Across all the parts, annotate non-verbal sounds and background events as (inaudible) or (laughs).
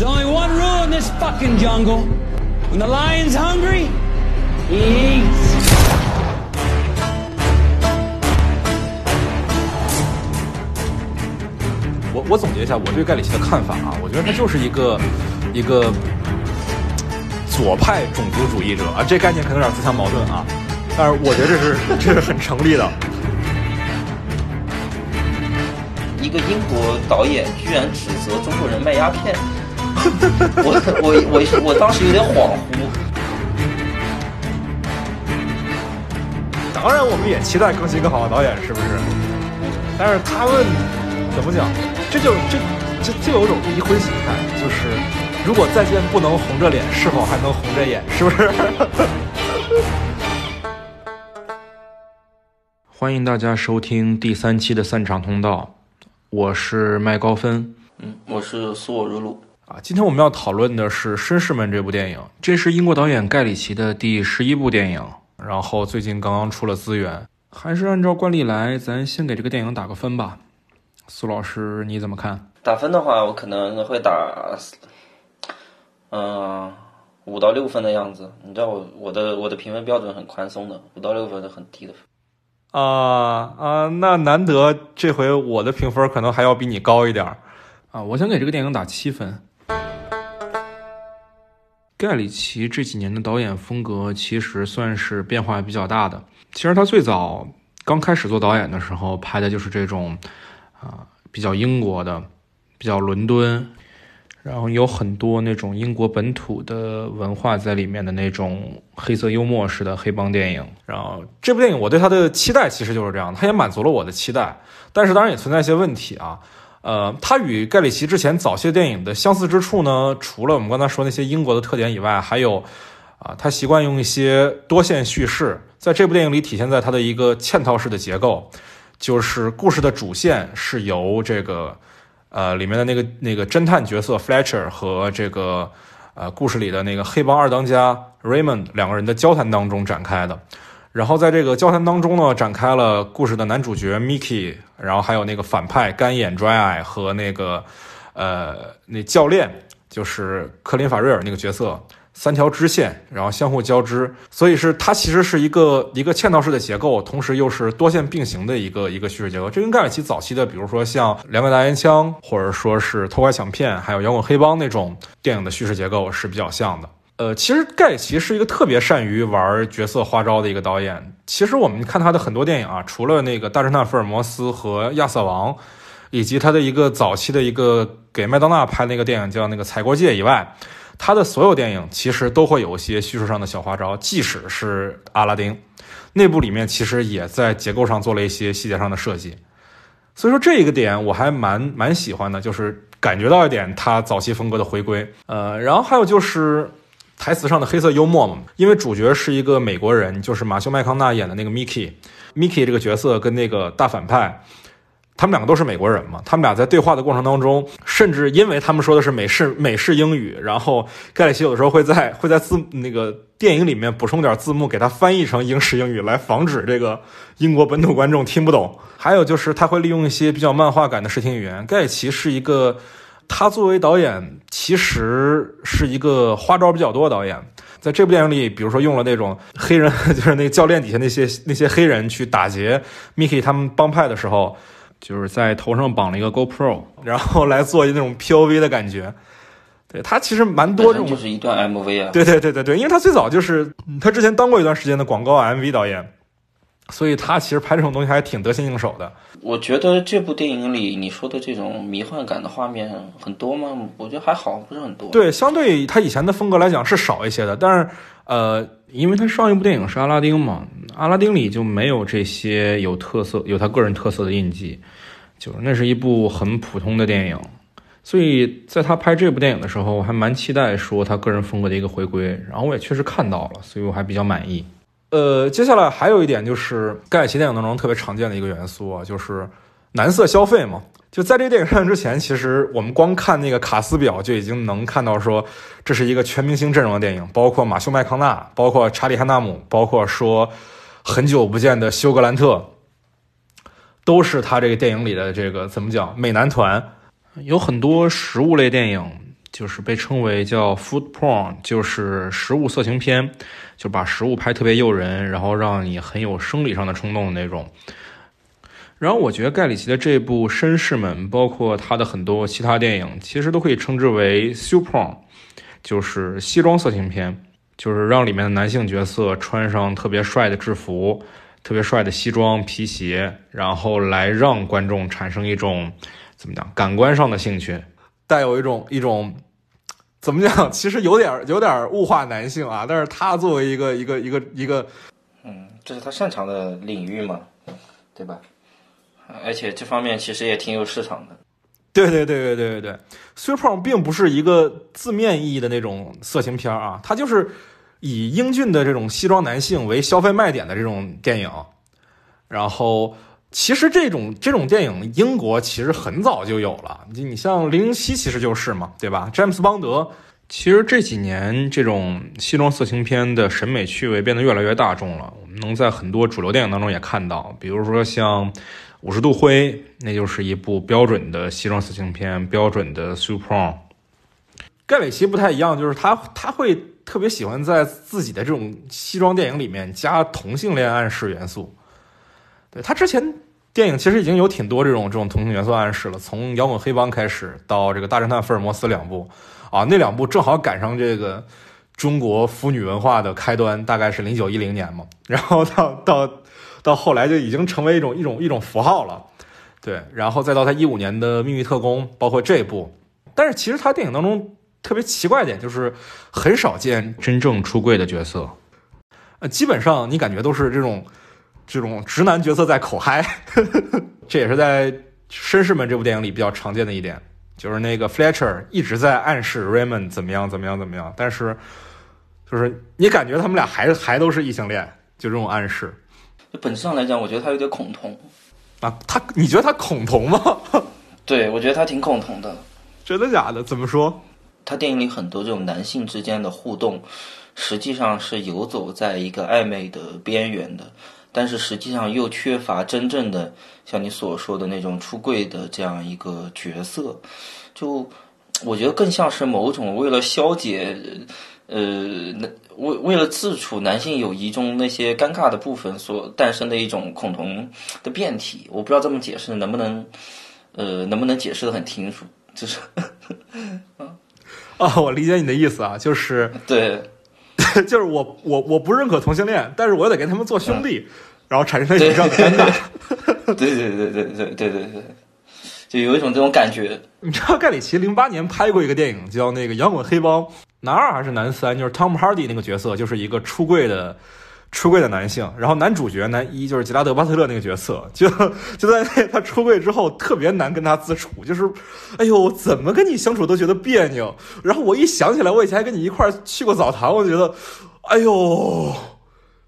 There's only one rule in this fucking jungle. When the lion's hungry, he eats. (laughs) 我我总结一下我对盖里奇的看法啊，我觉得他就是一个一个左派种族主义者啊，这概念可能有点自相矛盾啊，但是我觉得这是这是很成立的。一个英国导演居然指责中国人卖鸦片，(laughs) 我我我我当时有点恍惚。当然，我们也期待更新更好的导演，是不是？但是他们怎么讲？这就这这就有种离婚心态，就是如果再见不能红着脸，是否还能红着眼？是不是？(laughs) 欢迎大家收听第三期的散场通道，我是麦高芬嗯，我是苏我如鲁。啊。今天我们要讨论的是《绅士们》这部电影，这是英国导演盖里奇的第十一部电影，然后最近刚刚出了资源。还是按照惯例来，咱先给这个电影打个分吧。苏老师你怎么看？打分的话，我可能会打，嗯、五到六分的样子。你知道我我的我的评分标准很宽松的，五到六分是很低的分。啊啊，那难得这回我的评分可能还要比你高一点儿啊！我想给这个电影打七分。盖里奇这几年的导演风格其实算是变化比较大的。其实他最早刚开始做导演的时候，拍的就是这种啊比较英国的、比较伦敦，然后有很多那种英国本土的文化在里面的那种黑色幽默式的黑帮电影。然后这部电影我对他的期待其实就是这样，他也满足了我的期待，但是当然也存在一些问题啊。呃，它与盖里奇之前早些电影的相似之处呢，除了我们刚才说那些英国的特点以外，还有啊，他习惯用一些多线叙事，在这部电影里体现在它的一个嵌套式的结构，就是故事的主线是由这个呃里面的那个那个侦探角色 Fletcher 和这个呃故事里的那个黑帮二当家 Raymond 两个人的交谈当中展开的。然后在这个交谈当中呢，展开了故事的男主角 Mickey，然后还有那个反派干眼 Dry Eye 和那个呃那教练，就是克林法瑞尔那个角色，三条支线，然后相互交织，所以是它其实是一个一个嵌套式的结构，同时又是多线并行的一个一个叙事结构。这跟盖里奇早期的，比如说像《两个大烟枪》或者说是《偷拐抢骗》，还有《摇滚黑帮》那种电影的叙事结构是比较像的。呃，其实盖奇是一个特别善于玩角色花招的一个导演。其实我们看他的很多电影啊，除了那个《大侦探福尔摩斯》和《亚瑟王》，以及他的一个早期的一个给麦当娜拍那个电影叫那个《采过界》以外，他的所有电影其实都会有一些叙述上的小花招。即使是《阿拉丁》，内部里面其实也在结构上做了一些细节上的设计。所以说这一个点我还蛮蛮喜欢的，就是感觉到一点他早期风格的回归。呃，然后还有就是。台词上的黑色幽默嘛，因为主角是一个美国人，就是马修麦康纳演的那个 Mickey，Mickey 这个角色跟那个大反派，他们两个都是美国人嘛，他们俩在对话的过程当中，甚至因为他们说的是美式美式英语，然后盖里奇有的时候会在会在字那个电影里面补充点字幕，给他翻译成英式英语，来防止这个英国本土观众听不懂。还有就是他会利用一些比较漫画感的视听语言，盖里奇是一个。他作为导演，其实是一个花招比较多的导演。在这部电影里，比如说用了那种黑人，就是那个教练底下那些那些黑人去打劫 Mickey 他们帮派的时候，就是在头上绑了一个 GoPro，然后来做那种 POV 的感觉。对他其实蛮多这种，就是一段 MV 啊。对对对对对，因为他最早就是他之前当过一段时间的广告 MV 导演。所以他其实拍这种东西还挺得心应手的。我觉得这部电影里你说的这种迷幻感的画面很多吗？我觉得还好，不是很多。对，相对他以前的风格来讲是少一些的。但是，呃，因为他上一部电影是《阿拉丁》嘛，《阿拉丁》里就没有这些有特色、有他个人特色的印记，就是那是一部很普通的电影。所以在他拍这部电影的时候，我还蛮期待说他个人风格的一个回归。然后我也确实看到了，所以我还比较满意。呃，接下来还有一点就是盖奇电影当中特别常见的一个元素啊，就是男色消费嘛。就在这个电影上映之前，其实我们光看那个卡斯表就已经能看到说这是一个全明星阵容的电影，包括马修麦康纳，包括查理汉纳姆，包括说很久不见的休格兰特，都是他这个电影里的这个怎么讲美男团。有很多食物类电影，就是被称为叫 food porn，就是食物色情片，就把食物拍特别诱人，然后让你很有生理上的冲动的那种。然后我觉得盖里奇的这部《绅士们》，包括他的很多其他电影，其实都可以称之为 super，就是西装色情片，就是让里面的男性角色穿上特别帅的制服、特别帅的西装皮鞋，然后来让观众产生一种怎么讲感官上的兴趣，带有一种一种怎么讲，其实有点有点物化男性啊，但是他作为一个一个一个一个，嗯，这是他擅长的领域嘛，对吧？而且这方面其实也挺有市场的。对对对对对对对，Super Porn 并不是一个字面意义的那种色情片啊，它就是以英俊的这种西装男性为消费卖点的这种电影。然后，其实这种这种电影，英国其实很早就有了。你你像《零零七》，其实就是嘛，对吧？詹姆斯邦德。其实这几年这种西装色情片的审美趣味变得越来越大众了，我们能在很多主流电影当中也看到，比如说像。五十度灰，那就是一部标准的西装色情片，标准的 super。盖里奇不太一样，就是他他会特别喜欢在自己的这种西装电影里面加同性恋暗示元素。对他之前电影其实已经有挺多这种这种同性元素暗示了，从摇滚黑帮开始到这个大侦探福尔摩斯两部啊，那两部正好赶上这个中国腐女文化的开端，大概是零九一零年嘛，然后到到。到后来就已经成为一种一种一种符号了，对，然后再到他一五年的《秘密特工》，包括这一部，但是其实他电影当中特别奇怪点就是很少见真正出柜的角色，呃，基本上你感觉都是这种这种直男角色在口嗨，(laughs) 这也是在《绅士们》这部电影里比较常见的一点，就是那个 Fletcher 一直在暗示 Raymond 怎么样怎么样怎么样，但是就是你感觉他们俩还还都是异性恋，就这种暗示。就本质上来讲，我觉得他有点恐同啊。他，你觉得他恐同吗？(laughs) 对，我觉得他挺恐同的。真的假的？怎么说？他电影里很多这种男性之间的互动，实际上是游走在一个暧昧的边缘的，但是实际上又缺乏真正的像你所说的那种出柜的这样一个角色。就我觉得更像是某种为了消解。呃，那为为了自处男性友谊中那些尴尬的部分所诞生的一种恐同的变体，我不知道这么解释能不能，呃，能不能解释的很清楚？就是，啊，我理解你的意思啊，就是对，(laughs) 就是我我我不认可同性恋，但是我又得跟他们做兄弟，然后产生一种尴尬。对对对对对对对对，就有一种这种感觉。你知道盖里奇零八年拍过一个电影叫那个《摇滚黑帮》。男二还是男三？就是 Tom Hardy 那个角色，就是一个出柜的出柜的男性。然后男主角男一就是吉拉德巴特勒那个角色，(laughs) 就就在他出柜之后，特别难跟他自处，就是，哎呦，怎么跟你相处都觉得别扭。然后我一想起来，我以前还跟你一块去过澡堂，我就觉得，哎呦，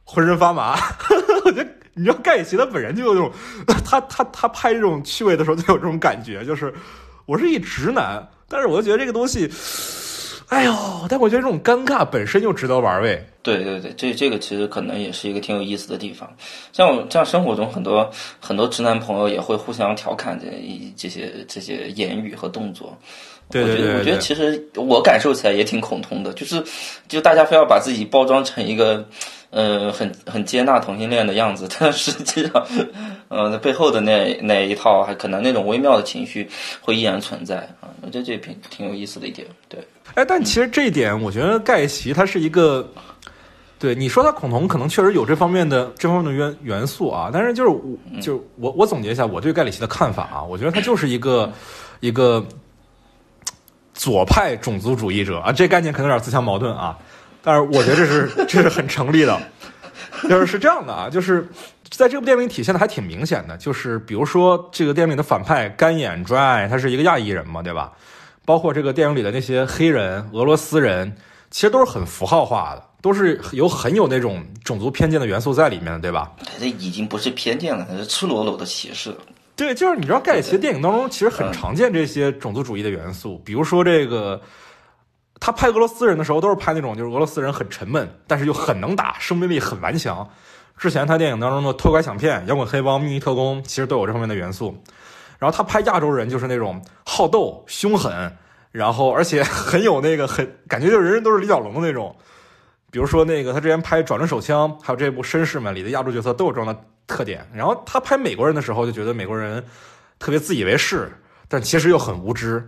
浑身发麻。(laughs) 我觉得你知道盖里奇他本人就有这种，(laughs) 他他他拍这种趣味的时候就有这种感觉，就是我是一直男，但是我就觉得这个东西。哎呦！但我觉得这种尴尬本身就值得玩味。对对对，这这个其实可能也是一个挺有意思的地方。像我像生活中很多很多直男朋友也会互相调侃这这些这些言语和动作。对对对，我觉得其实我感受起来也挺恐同的，就是就大家非要把自己包装成一个。呃，很很接纳同性恋的样子，(laughs) 但实际上，呃，背后的那那一套，还可能那种微妙的情绪会依然存在啊。我觉得这挺挺有意思的一点，对。哎，但其实这一点，我觉得盖奇他是一个，对你说他恐同，可能确实有这方面的这方面的元元素啊。但是就是我，就我我总结一下我对盖里奇的看法啊，我觉得他就是一个一个左派种族主义者啊，这概念可能有点自相矛盾啊。但是我觉得这是这是很成立的，就是是这样的啊，就是在这部电影里体现的还挺明显的，就是比如说这个电影里的反派干眼 dry，他是一个亚裔人嘛，对吧？包括这个电影里的那些黑人、俄罗斯人，其实都是很符号化的，都是有很有那种种族偏见的元素在里面的，对吧？这已经不是偏见了，它是赤裸裸的歧视。对，就是你知道盖里奇的电影当中其实很常见这些种族主义的元素，比如说这个。他拍俄罗斯人的时候，都是拍那种就是俄罗斯人很沉闷，但是又很能打，生命力很顽强。之前他电影当中的偷拐抢骗、摇滚黑帮、秘密特工，其实都有这方面的元素。然后他拍亚洲人，就是那种好斗、凶狠，然后而且 (laughs) 很有那个很感觉，就人人都是李小龙的那种。比如说那个他之前拍《转轮手枪》，还有这部《绅士们》里的亚洲角色都有这样的特点。然后他拍美国人的时候，就觉得美国人特别自以为是，但其实又很无知。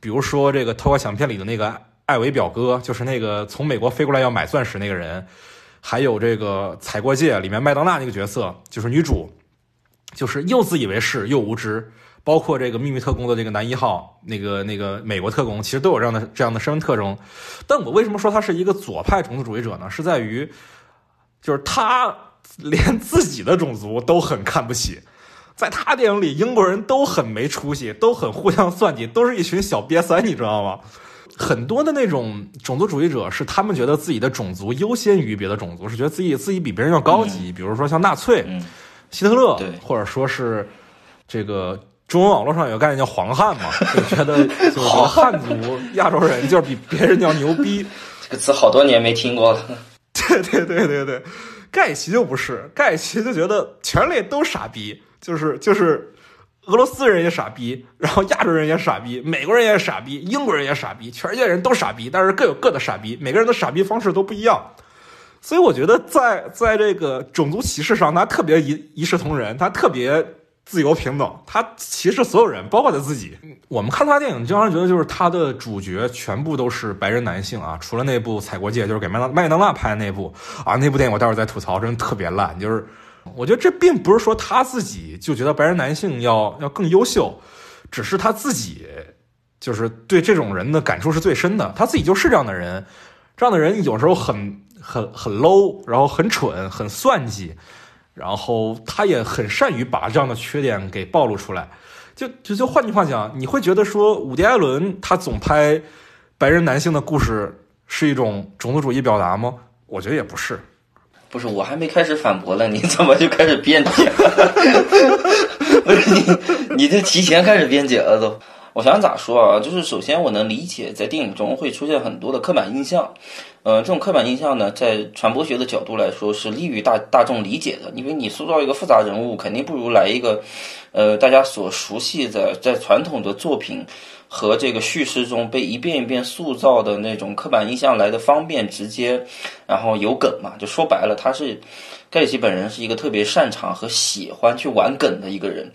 比如说这个《偷拐抢骗》里的那个艾维表哥，就是那个从美国飞过来要买钻石那个人。还有这个《踩过界》里面麦当娜那个角色，就是女主，就是又自以为是又无知。包括这个秘密特工的这个男一号，那个那个美国特工，其实都有这样的这样的身份特征。但我为什么说他是一个左派种族主义者呢？是在于，就是他连自己的种族都很看不起，在他电影里，英国人都很没出息，都很互相算计，都是一群小瘪三，你知道吗？很多的那种种族主义者是他们觉得自己的种族优先于别的种族，是觉得自己自己比别人要高级。比如说像纳粹、希特勒，或者说是这个。中文网络上有个概念叫“黄汉”嘛，(laughs) 就觉得就是汉族亚洲人就是比别人要牛逼。(laughs) 这个词好多年没听过了。(laughs) 对对对对对，盖奇就不是，盖奇就觉得全人类都傻逼，就是就是俄罗斯人也傻逼，然后亚洲人也傻逼，美国人也傻逼，英国人也傻逼，全世界人都傻逼，但是各有各的傻逼，每个人的傻逼方式都不一样。所以我觉得在在这个种族歧视上，他特别一一视同仁，他特别。自由平等，他歧视所有人，包括他自己。我们看他电影，经常觉得就是他的主角全部都是白人男性啊，除了那部《踩过界》，就是给麦当麦当娜拍的那部啊，那部电影我待会儿再吐槽，真的特别烂。就是我觉得这并不是说他自己就觉得白人男性要要更优秀，只是他自己就是对这种人的感触是最深的，他自己就是这样的人，这样的人有时候很很很 low，然后很蠢，很算计。然后他也很善于把这样的缺点给暴露出来，就就就换句话讲，你会觉得说伍迪·艾伦他总拍白人男性的故事是一种种族主义表达吗？我觉得也不是。不是，我还没开始反驳呢，你怎么就开始辩解？(laughs) 不是你，你这提前开始辩解了都。我想咋说啊？就是首先我能理解，在电影中会出现很多的刻板印象。呃，这种刻板印象呢，在传播学的角度来说是利于大大众理解的，因为你塑造一个复杂人物，肯定不如来一个，呃，大家所熟悉的在传统的作品和这个叙事中被一遍一遍塑造的那种刻板印象来的方便直接，然后有梗嘛。就说白了，他是盖奇本人是一个特别擅长和喜欢去玩梗的一个人，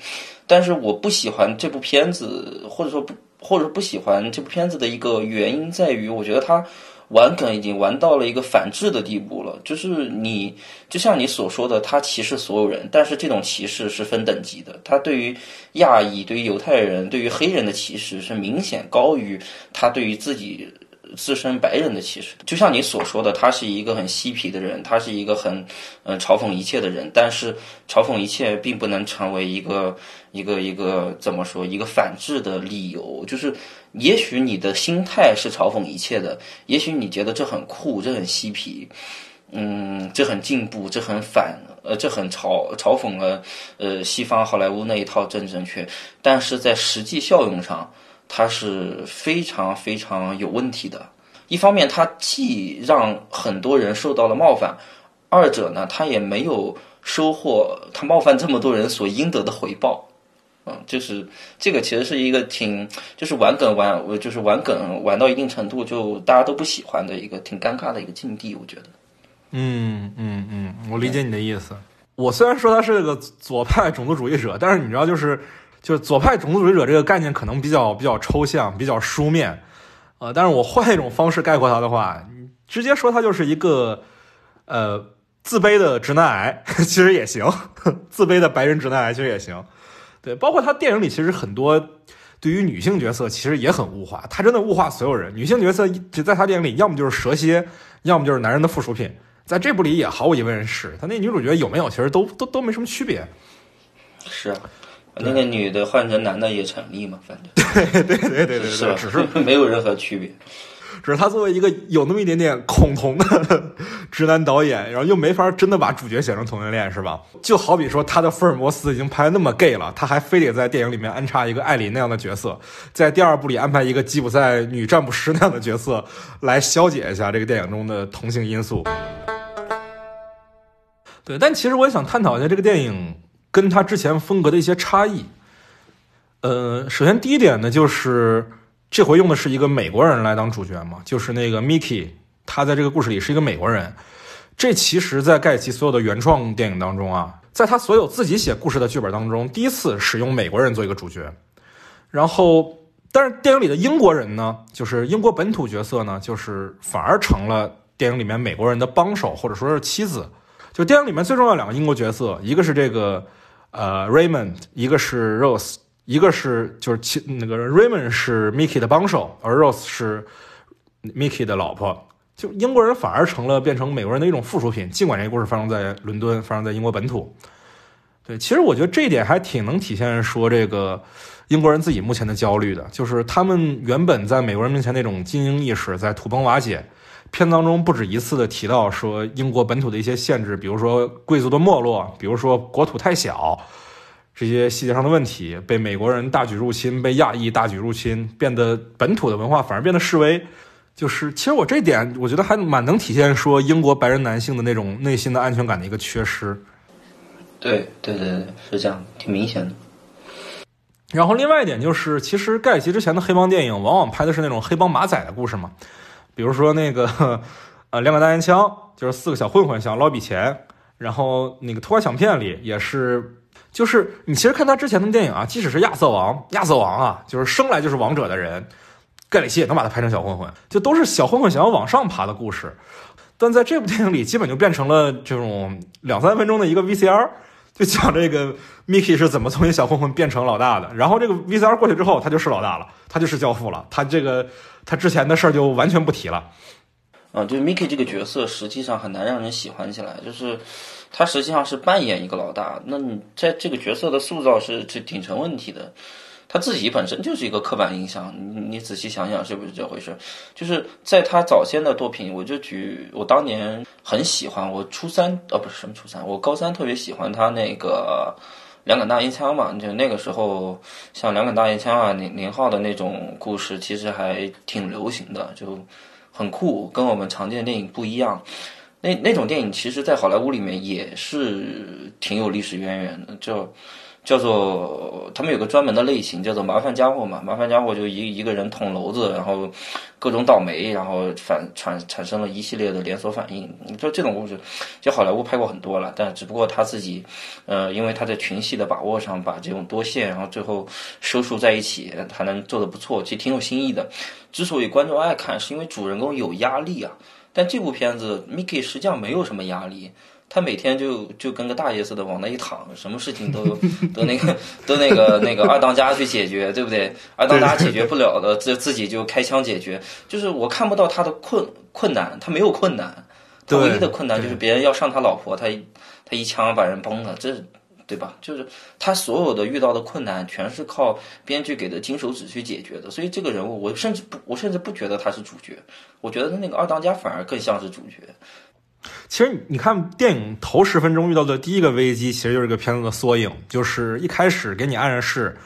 但是我不喜欢这部片子，或者说不，或者说不喜欢这部片子的一个原因在于，我觉得他。玩梗已经玩到了一个反制的地步了，就是你就像你所说的，他歧视所有人，但是这种歧视是分等级的，他对于亚裔、对于犹太人、对于黑人的歧视是明显高于他对于自己。自身白人的歧视，就像你所说的，他是一个很嬉皮的人，他是一个很，呃，嘲讽一切的人。但是，嘲讽一切并不能成为一个一个一个怎么说一个反制的理由。就是，也许你的心态是嘲讽一切的，也许你觉得这很酷，这很嬉皮，嗯，这很进步，这很反，呃，这很嘲嘲讽了，呃，西方好莱坞那一套政治正确。但是在实际效用上。它是非常非常有问题的。一方面，它既让很多人受到了冒犯；二者呢，它也没有收获他冒犯这么多人所应得的回报。嗯，就是这个其实是一个挺，就是玩梗玩，就是玩梗玩到一定程度就大家都不喜欢的一个挺尴尬的一个境地。我觉得。嗯嗯嗯，我理解你的意思。我虽然说他是个左派种族主义者，但是你知道，就是。就是左派种族主义者这个概念可能比较比较抽象，比较书面，呃，但是我换一种方式概括它的话，直接说它就是一个呃自卑的直男癌，(laughs) 其实也行，(laughs) 自卑的白人直男癌其实也行，对，包括他电影里其实很多对于女性角色其实也很物化，他真的物化所有人，女性角色就在他电影里要么就是蛇蝎，要么就是男人的附属品，在这部里也毫无疑问是，他那女主角有没有其实都都都没什么区别，是。那个女的换成男的也成立嘛？反正对对对对对，是只是 (laughs) 没有任何区别。只是他作为一个有那么一点点恐同的 (laughs) 直男导演，然后又没法真的把主角写成同性恋，是吧？就好比说他的福尔摩斯已经拍那么 gay 了，他还非得在电影里面安插一个艾琳那样的角色，在第二部里安排一个吉普赛女占卜师那样的角色来消解一下这个电影中的同性因素。对，但其实我也想探讨一下这个电影。跟他之前风格的一些差异，呃，首先第一点呢，就是这回用的是一个美国人来当主角嘛，就是那个 Mickey，他在这个故事里是一个美国人。这其实，在盖奇所有的原创电影当中啊，在他所有自己写故事的剧本当中，第一次使用美国人做一个主角。然后，但是电影里的英国人呢，就是英国本土角色呢，就是反而成了电影里面美国人的帮手或者说是妻子。就电影里面最重要两个英国角色，一个是这个呃 Raymond，一个是 Rose，一个是就是其那个 Raymond 是 Mickey 的帮手，而 Rose 是 Mickey 的老婆。就英国人反而成了变成美国人的一种附属品，尽管这个故事发生在伦敦，发生在英国本土。对，其实我觉得这一点还挺能体现说这个英国人自己目前的焦虑的，就是他们原本在美国人面前那种精英意识在土崩瓦解。片当中不止一次的提到说英国本土的一些限制，比如说贵族的没落，比如说国土太小，这些细节上的问题被美国人大举入侵，被亚裔大举入侵，变得本土的文化反而变得示威。就是，其实我这点我觉得还蛮能体现说英国白人男性的那种内心的安全感的一个缺失。对对对对，是这样，挺明显的。然后另外一点就是，其实盖奇之前的黑帮电影往往拍的是那种黑帮马仔的故事嘛，比如说那个 (laughs) 呃两杆大烟枪，就是四个小混混想捞笔钱，然后那个偷拐抢骗里也是，就是你其实看他之前的电影啊，即使是亚瑟王，亚瑟王啊，就是生来就是王者的人。盖里奇也能把他拍成小混混，就都是小混混想要往上爬的故事，但在这部电影里，基本就变成了这种两三分钟的一个 VCR，就讲这个 Mickey 是怎么从一个小混混变成老大的。然后这个 VCR 过去之后，他就是老大了，他就是教父了，他这个他之前的事儿就完全不提了。嗯，就 Mickey 这个角色实际上很难让人喜欢起来，就是他实际上是扮演一个老大，那你在这个角色的塑造是是挺成问题的。他自己本身就是一个刻板印象，你你仔细想想是不是这回事？就是在他早先的作品，我就举我当年很喜欢，我初三呃不是什么初三，我高三特别喜欢他那个两杆大烟枪嘛，就那个时候像两杆大烟枪啊、宁宁浩的那种故事，其实还挺流行的，就很酷，跟我们常见电影不一样。那那种电影其实，在好莱坞里面也是挺有历史渊源的，就。叫做他们有个专门的类型，叫做麻烦家伙嘛。麻烦家伙就一一个人捅娄子，然后各种倒霉，然后反产产生了一系列的连锁反应。你说这种故事，就好莱坞拍过很多了，但只不过他自己，呃，因为他在群戏的把握上，把这种多线，然后最后收束在一起，还能做得不错，其实挺有新意的。之所以观众爱看，是因为主人公有压力啊。但这部片子 mike 实际上没有什么压力。他每天就就跟个大爷似的往那一躺，什么事情都都那个都那个那个二当家去解决，对不对？二当家解决不了的，自自己就开枪解决。就是我看不到他的困困难，他没有困难，他唯一的困难就是别人要上他老婆，他他一枪把人崩了，这对吧？就是他所有的遇到的困难，全是靠编剧给的金手指去解决的。所以这个人物，我甚至不我甚至不觉得他是主角，我觉得那个二当家反而更像是主角。其实你看电影头十分钟遇到的第一个危机，其实就是这个片子的缩影。就是一开始给你暗示，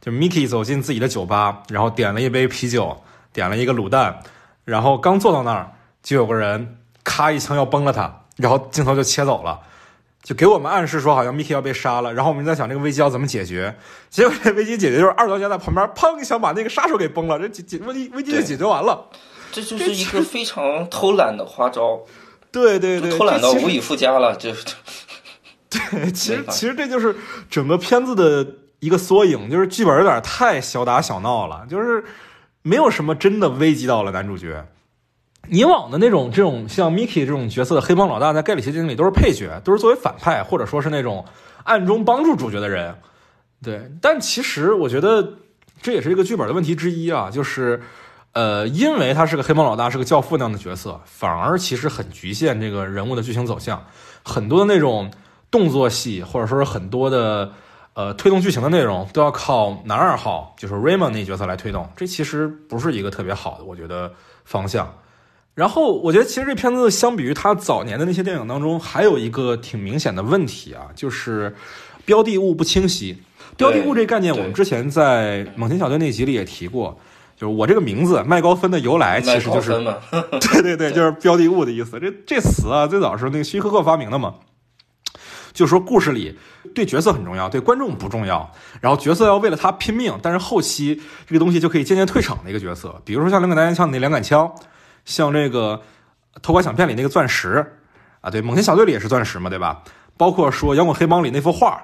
就 Mickey 走进自己的酒吧，然后点了一杯啤酒，点了一个卤蛋，然后刚坐到那儿，就有个人咔一枪要崩了他，然后镜头就切走了，就给我们暗示说好像 Mickey 要被杀了。然后我们在想这个危机要怎么解决，结果这危机解决就是二当家在旁边砰一枪把那个杀手给崩了，这解解问题危机就解决完了。这就是一个非常偷懒的花招。对对对，偷懒到无以复加了，就 (laughs) 对，其实其实这就是整个片子的一个缩影，就是剧本有点太小打小闹了，就是没有什么真的危及到了男主角。以往的那种这种像 Mickey 这种角色的黑帮老大，在盖里奇电影里都是配角，都是作为反派，或者说是那种暗中帮助主角的人。对，但其实我觉得这也是一个剧本的问题之一啊，就是。呃，因为他是个黑帮老大，是个教父那样的角色，反而其实很局限这个人物的剧情走向。很多的那种动作戏，或者说是很多的呃推动剧情的内容，都要靠男二号，就是 Raymond 那角色来推动。这其实不是一个特别好的，我觉得方向。然后，我觉得其实这片子相比于他早年的那些电影当中，还有一个挺明显的问题啊，就是标的物不清晰。标的物这概念，我们之前在《猛禽小队》那集里也提过。就是我这个名字麦高芬的由来，其实就是 (laughs) (laughs) 对对对，就是标的物的意思。这这词啊，最早是那个希区柯克发明的嘛。就是说故事里对角色很重要，对观众不重要，然后角色要为了他拼命，但是后期这个东西就可以渐渐退场的一个角色，比如说像两杆大烟枪那两杆枪，像这个偷拐抢骗里那个钻石啊，对，猛禽小队里也是钻石嘛，对吧？包括说摇滚黑帮里那幅画，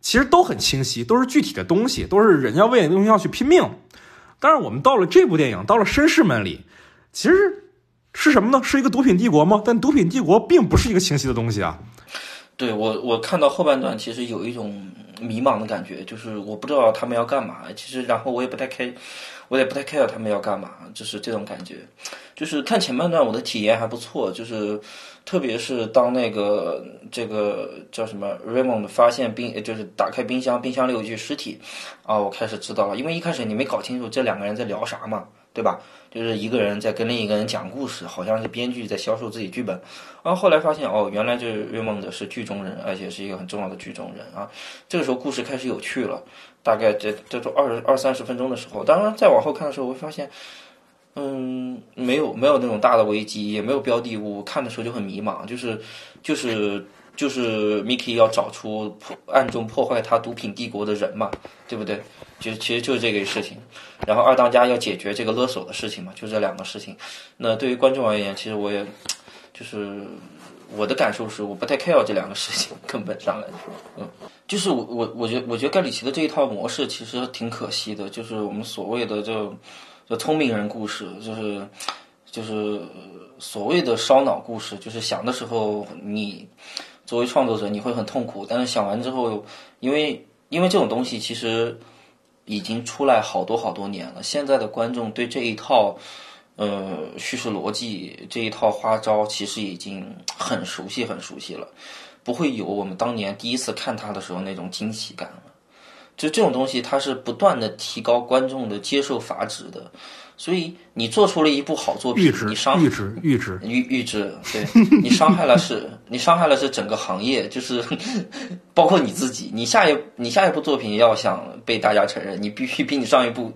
其实都很清晰，都是具体的东西，都是人要为那东西要去拼命。但是我们到了这部电影，到了绅士们里，其实是什么呢？是一个毒品帝国吗？但毒品帝国并不是一个清晰的东西啊。对我，我看到后半段，其实有一种迷茫的感觉，就是我不知道他们要干嘛。其实，然后我也不太开，我也不太 care 他们要干嘛，就是这种感觉。就是看前半段，我的体验还不错，就是特别是当那个这个叫什么 Raymond 发现冰，就是打开冰箱，冰箱里有一具尸体，啊，我开始知道了，因为一开始你没搞清楚这两个人在聊啥嘛，对吧？就是一个人在跟另一个人讲故事，好像是编剧在销售自己剧本，然后后来发现哦，原来这瑞梦的是剧中人，而且是一个很重要的剧中人啊。这个时候故事开始有趣了，大概这这都二二三十分钟的时候，当然再往后看的时候，我会发现。嗯，没有没有那种大的危机，也没有标的物，看的时候就很迷茫，就是就是就是 Mickey 要找出破暗中破坏他毒品帝国的人嘛，对不对？就其实就是这个事情。然后二当家要解决这个勒索的事情嘛，就这两个事情。那对于观众而言，其实我也就是我的感受是，我不太 care 这两个事情，根本上来说，嗯，就是我我我觉得我觉得盖里奇的这一套模式其实挺可惜的，就是我们所谓的这。聪明人故事，就是就是所谓的烧脑故事，就是想的时候，你作为创作者你会很痛苦，但是想完之后，因为因为这种东西其实已经出来好多好多年了，现在的观众对这一套呃叙事逻辑这一套花招其实已经很熟悉很熟悉了，不会有我们当年第一次看它的时候那种惊喜感了。就这种东西，它是不断的提高观众的接受阀值的，所以你做出了一部好作品，你伤阈值阈值阈阈值，对你伤害了是，(laughs) 你伤害了是整个行业，就是 (laughs) 包括你自己，你下一你下一部作品要想被大家承认，你必须比你上一部。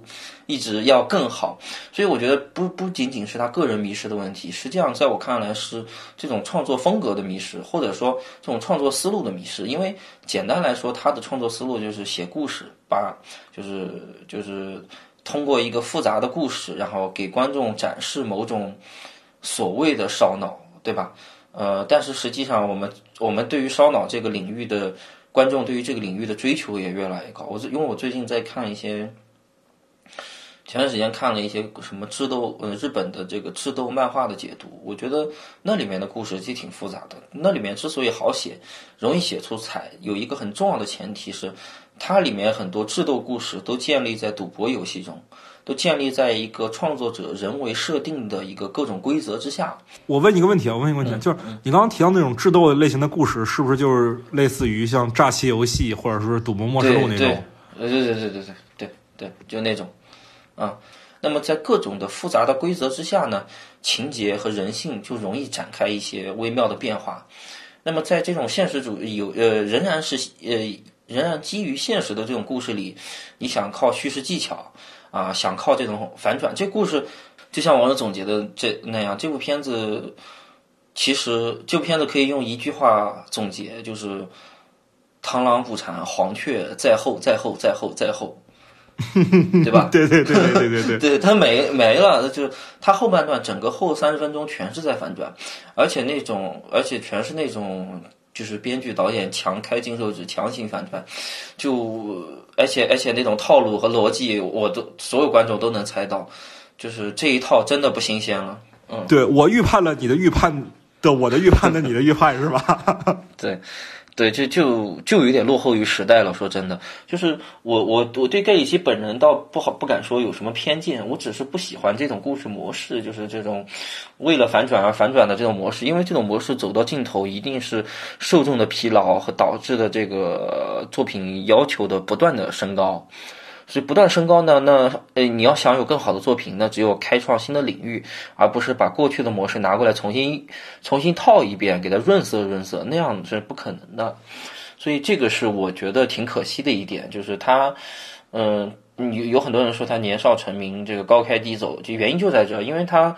一直要更好，所以我觉得不不仅仅是他个人迷失的问题，实际上在我看来是这种创作风格的迷失，或者说这种创作思路的迷失。因为简单来说，他的创作思路就是写故事，把就是就是通过一个复杂的故事，然后给观众展示某种所谓的烧脑，对吧？呃，但是实际上我们我们对于烧脑这个领域的观众对于这个领域的追求也越来越高。我因为我最近在看一些。前段时间看了一些什么智斗，呃，日本的这个智斗漫画的解读，我觉得那里面的故事其实挺复杂的。那里面之所以好写，容易写出彩，有一个很重要的前提是，它里面很多智斗故事都建立在赌博游戏中，都建立在一个创作者人为设定的一个各种规则之下。我问你个问题啊，我问你个问题，就是你刚刚提到那种智斗类型的故事，是不是就是类似于像诈欺游戏或者说是赌博末世那种？对对对对对对对对，就那种，啊、那么，在各种的复杂的规则之下呢，情节和人性就容易展开一些微妙的变化。那么，在这种现实主义有呃仍然是呃仍然基于现实的这种故事里，你想靠叙事技巧啊，想靠这种反转，这故事就像网友总结的这那样，这部片子其实这部片子可以用一句话总结，就是螳螂捕蝉，黄雀在后，在后，在后，在后。(laughs) 对吧？对对对对对对对，对他 (laughs) 没没了，就是他后半段整个后三十分钟全是在反转，而且那种而且全是那种就是编剧导演强开金手指强行反转，就而且而且那种套路和逻辑，我都所有观众都能猜到，就是这一套真的不新鲜了。嗯，对我预判了你的预判的我的预判的你的预判是吧？(laughs) 对。对，就就就有点落后于时代了。说真的，就是我我我对盖里奇本人倒不好不敢说有什么偏见，我只是不喜欢这种故事模式，就是这种为了反转而反转的这种模式。因为这种模式走到尽头，一定是受众的疲劳和导致的这个作品要求的不断的升高。所以不断升高呢，那呃，你要想有更好的作品，那只有开创新的领域，而不是把过去的模式拿过来重新重新套一遍，给它润色润色，那样是不可能的。所以这个是我觉得挺可惜的一点，就是他，嗯，有有很多人说他年少成名，这个高开低走，就原因就在这，因为他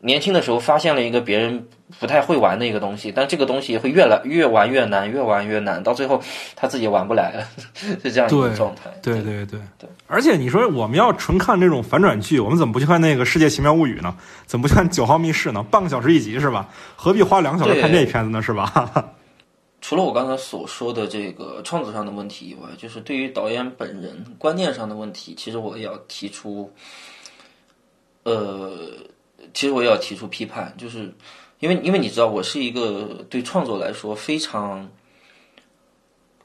年轻的时候发现了一个别人不太会玩的一个东西，但这个东西会越来越玩越难，越玩越难，到最后他自己玩不来了，(laughs) 是这样一个状态。对对对对。而且你说我们要纯看这种反转剧，我们怎么不去看那个《世界奇妙物语》呢？怎么不去看《九号密室》呢？半个小时一集是吧？何必花两个小时看这片子呢？是吧？(laughs) 除了我刚才所说的这个创作上的问题以外，就是对于导演本人观念上的问题，其实我也要提出，呃，其实我也要提出批判，就是因为因为你知道，我是一个对创作来说非常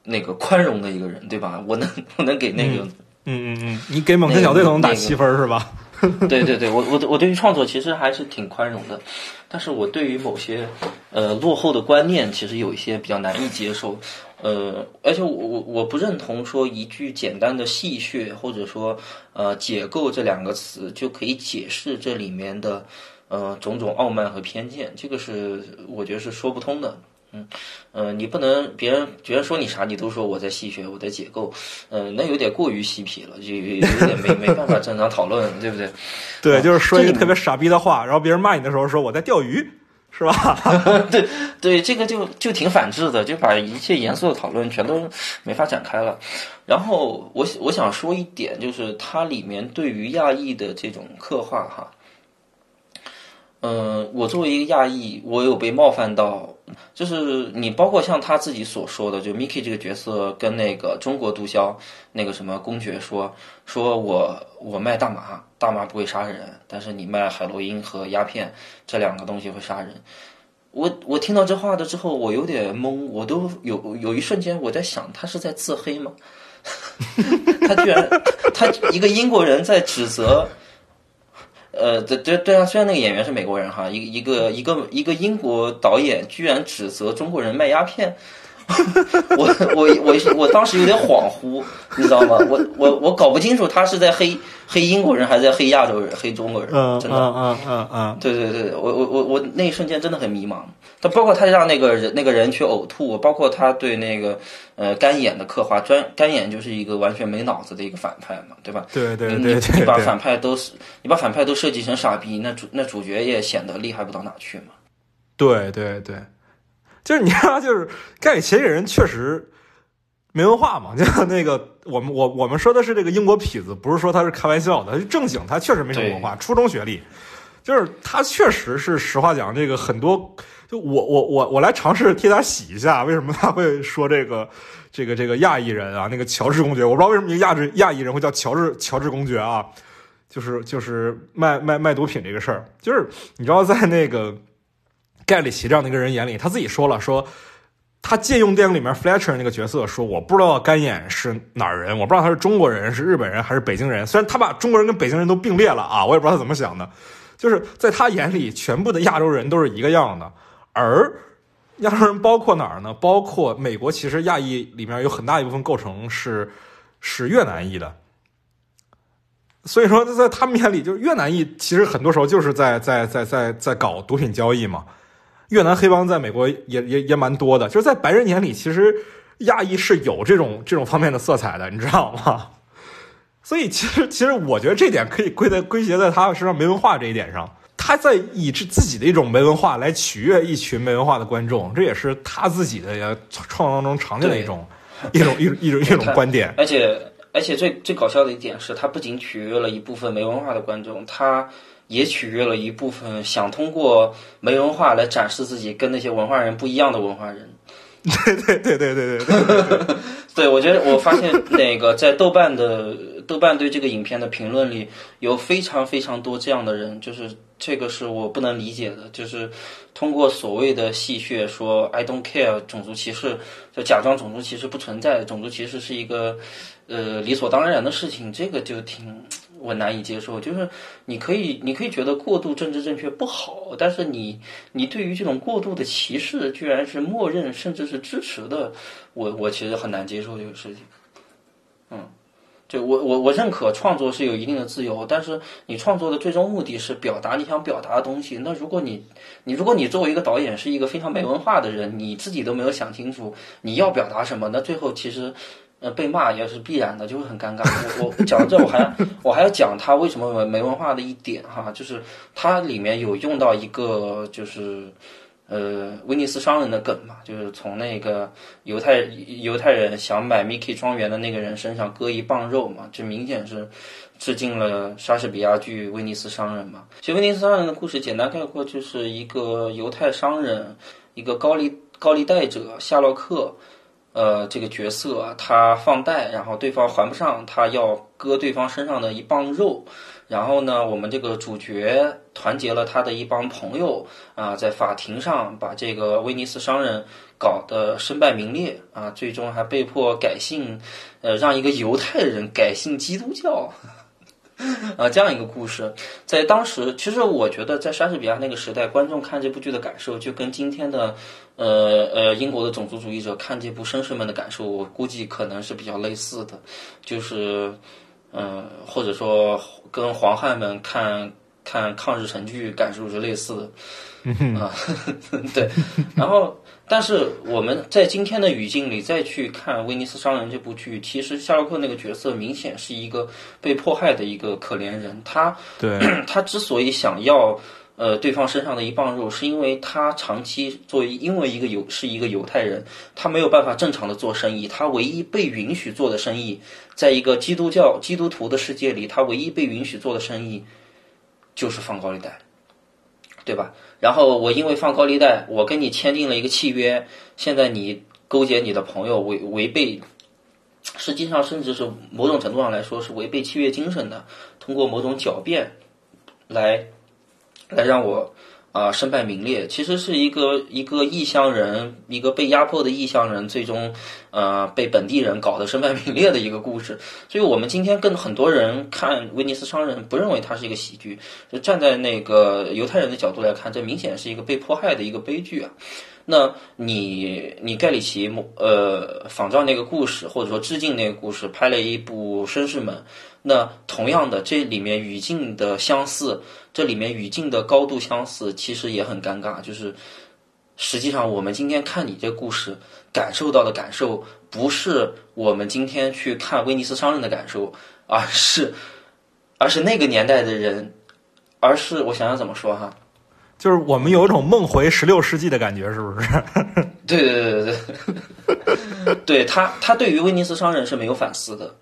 那个宽容的一个人，对吧？我能我能给那个，嗯嗯嗯，你给猛禽小队都能打七分是吧？(laughs) 对对对，我我我对于创作其实还是挺宽容的，但是我对于某些呃落后的观念，其实有一些比较难以接受，呃，而且我我我不认同说一句简单的戏谑或者说呃解构这两个词就可以解释这里面的呃种种傲慢和偏见，这个是我觉得是说不通的。嗯，呃，你不能别人别人说你啥，你都说我在戏谑，我在解构，嗯，那有点过于嬉皮了，就有点没没办法正常讨论，对不对？(laughs) 对，就是说一个特别傻逼的话，然后别人骂你的时候说我在钓鱼，是吧？(laughs) 对对，这个就就挺反制的，就把一切严肃的讨论全都没法展开了。然后我我想说一点，就是它里面对于亚裔的这种刻画，哈。嗯，我作为一个亚裔，我有被冒犯到，就是你包括像他自己所说的，就 Miki 这个角色跟那个中国毒枭那个什么公爵说，说我我卖大麻，大麻不会杀人，但是你卖海洛因和鸦片这两个东西会杀人。我我听到这话的之后，我有点懵，我都有有一瞬间我在想，他是在自黑吗？(laughs) 他居然他一个英国人在指责。呃，对对对啊，虽然那个演员是美国人哈，一一个一个一个英国导演居然指责中国人卖鸦片，(laughs) 我我我我当时有点恍惚，你知道吗？我我我搞不清楚他是在黑黑英国人还是在黑亚洲人、黑中国人，真的，嗯嗯嗯，对对对，我我我我那一瞬间真的很迷茫。他包括他让那个人那个人去呕吐，包括他对那个呃干眼的刻画，专干眼就是一个完全没脑子的一个反派嘛，对吧？对对对，你把反派都是你把反派都设计成傻逼，那主那主角也显得厉害不到哪去嘛。对对对，就是你知道，就是盖里奇这个人确实没文化嘛，(laughs) 就那个我们我我们说的是这个英国痞子，不是说他是开玩笑的，正经他确实没什么文化，初中学历，就是他确实是实话讲，这个很多。就我我我我来尝试替他洗一下，为什么他会说这个这个这个亚裔人啊？那个乔治公爵，我不知道为什么一个亚裔亚裔人会叫乔治乔治公爵啊？就是就是卖卖卖毒品这个事儿，就是你知道在那个盖里奇这样的一个人眼里，他自己说了，说他借用电影里面 Fletcher 那个角色，说我不知道干眼是哪儿人，我不知道他是中国人、是日本人还是北京人。虽然他把中国人跟北京人都并列了啊，我也不知道他怎么想的，就是在他眼里，全部的亚洲人都是一个样的。而亚洲人包括哪儿呢？包括美国，其实亚裔里面有很大一部分构成是是越南裔的。所以说，在他们眼里，就是越南裔其实很多时候就是在在在在在搞毒品交易嘛。越南黑帮在美国也也也蛮多的，就是在白人眼里，其实亚裔是有这种这种方面的色彩的，你知道吗？(laughs) 所以，其实其实我觉得这点可以归在归结在他身上没文化这一点上。他在以自自己的一种没文化来取悦一群没文化的观众，这也是他自己的创作当中常见的一种 (laughs) 一种一一种一种观点。而且而且最最搞笑的一点是他不仅取悦了一部分没文化的观众，他也取悦了一部分想通过没文化来展示自己跟那些文化人不一样的文化人。对对对对对对对。(laughs) 对，我觉得我发现那个在豆瓣的豆瓣对这个影片的评论里有非常非常多这样的人，就是这个是我不能理解的，就是通过所谓的戏谑说 “I don't care” 种族歧视，就假装种族歧视不存在，种族歧视是一个呃理所当然的事情，这个就挺。我难以接受，就是你可以，你可以觉得过度政治正确不好，但是你，你对于这种过度的歧视，居然是默认甚至是支持的，我我其实很难接受这个事情。嗯，就我我我认可创作是有一定的自由，但是你创作的最终目的是表达你想表达的东西。那如果你，你如果你作为一个导演是一个非常没文化的人，你自己都没有想清楚你要表达什么，那最后其实。被骂也是必然的，就会很尴尬。我我讲到这，我还我还要讲他为什么没没文化的一点哈，就是它里面有用到一个就是。呃，威尼斯商人的梗嘛，就是从那个犹太犹太人想买 Mickey 庄园的那个人身上割一磅肉嘛，这明显是致敬了莎士比亚剧《威尼斯商人》嘛。其实威尼斯商人的故事简单概括就是一个犹太商人，一个高利高利贷者夏洛克，呃，这个角色他放贷，然后对方还不上，他要割对方身上的一磅肉。然后呢，我们这个主角团结了他的一帮朋友啊，在法庭上把这个威尼斯商人搞得身败名裂啊，最终还被迫改姓，呃，让一个犹太人改信基督教啊，这样一个故事，在当时，其实我觉得在莎士比亚那个时代，观众看这部剧的感受就跟今天的呃呃英国的种族主义者看这部绅士们的感受，我估计可能是比较类似的，就是。嗯，或者说跟黄汉们看看抗日神剧感受是类似的，啊，(laughs) 对。然后，但是我们在今天的语境里再去看《威尼斯商人》这部剧，其实夏洛克那个角色明显是一个被迫害的一个可怜人。他，对，(clears throat) 他之所以想要。呃，对方身上的一磅肉，是因为他长期作为因为一个犹是一个犹太人，他没有办法正常的做生意。他唯一被允许做的生意，在一个基督教基督徒的世界里，他唯一被允许做的生意就是放高利贷，对吧？然后我因为放高利贷，我跟你签订了一个契约，现在你勾结你的朋友违违背，实际上甚至是某种程度上来说是违背契约精神的，通过某种狡辩来。来让我啊身败名裂，其实是一个一个异乡人，一个被压迫的异乡人，最终呃被本地人搞得身败名裂的一个故事。所以我们今天跟很多人看《威尼斯商人》，不认为它是一个喜剧，就站在那个犹太人的角度来看，这明显是一个被迫害的一个悲剧啊。那你你盖里奇呃仿照那个故事，或者说致敬那个故事，拍了一部《绅士们》。那同样的，这里面语境的相似，这里面语境的高度相似，其实也很尴尬。就是实际上，我们今天看你这故事，感受到的感受，不是我们今天去看《威尼斯商人》的感受，而是而是那个年代的人，而是我想想怎么说哈，就是我们有一种梦回十六世纪的感觉，是不是？对对对对对，对 (laughs) 他他对于威尼斯商人是没有反思的。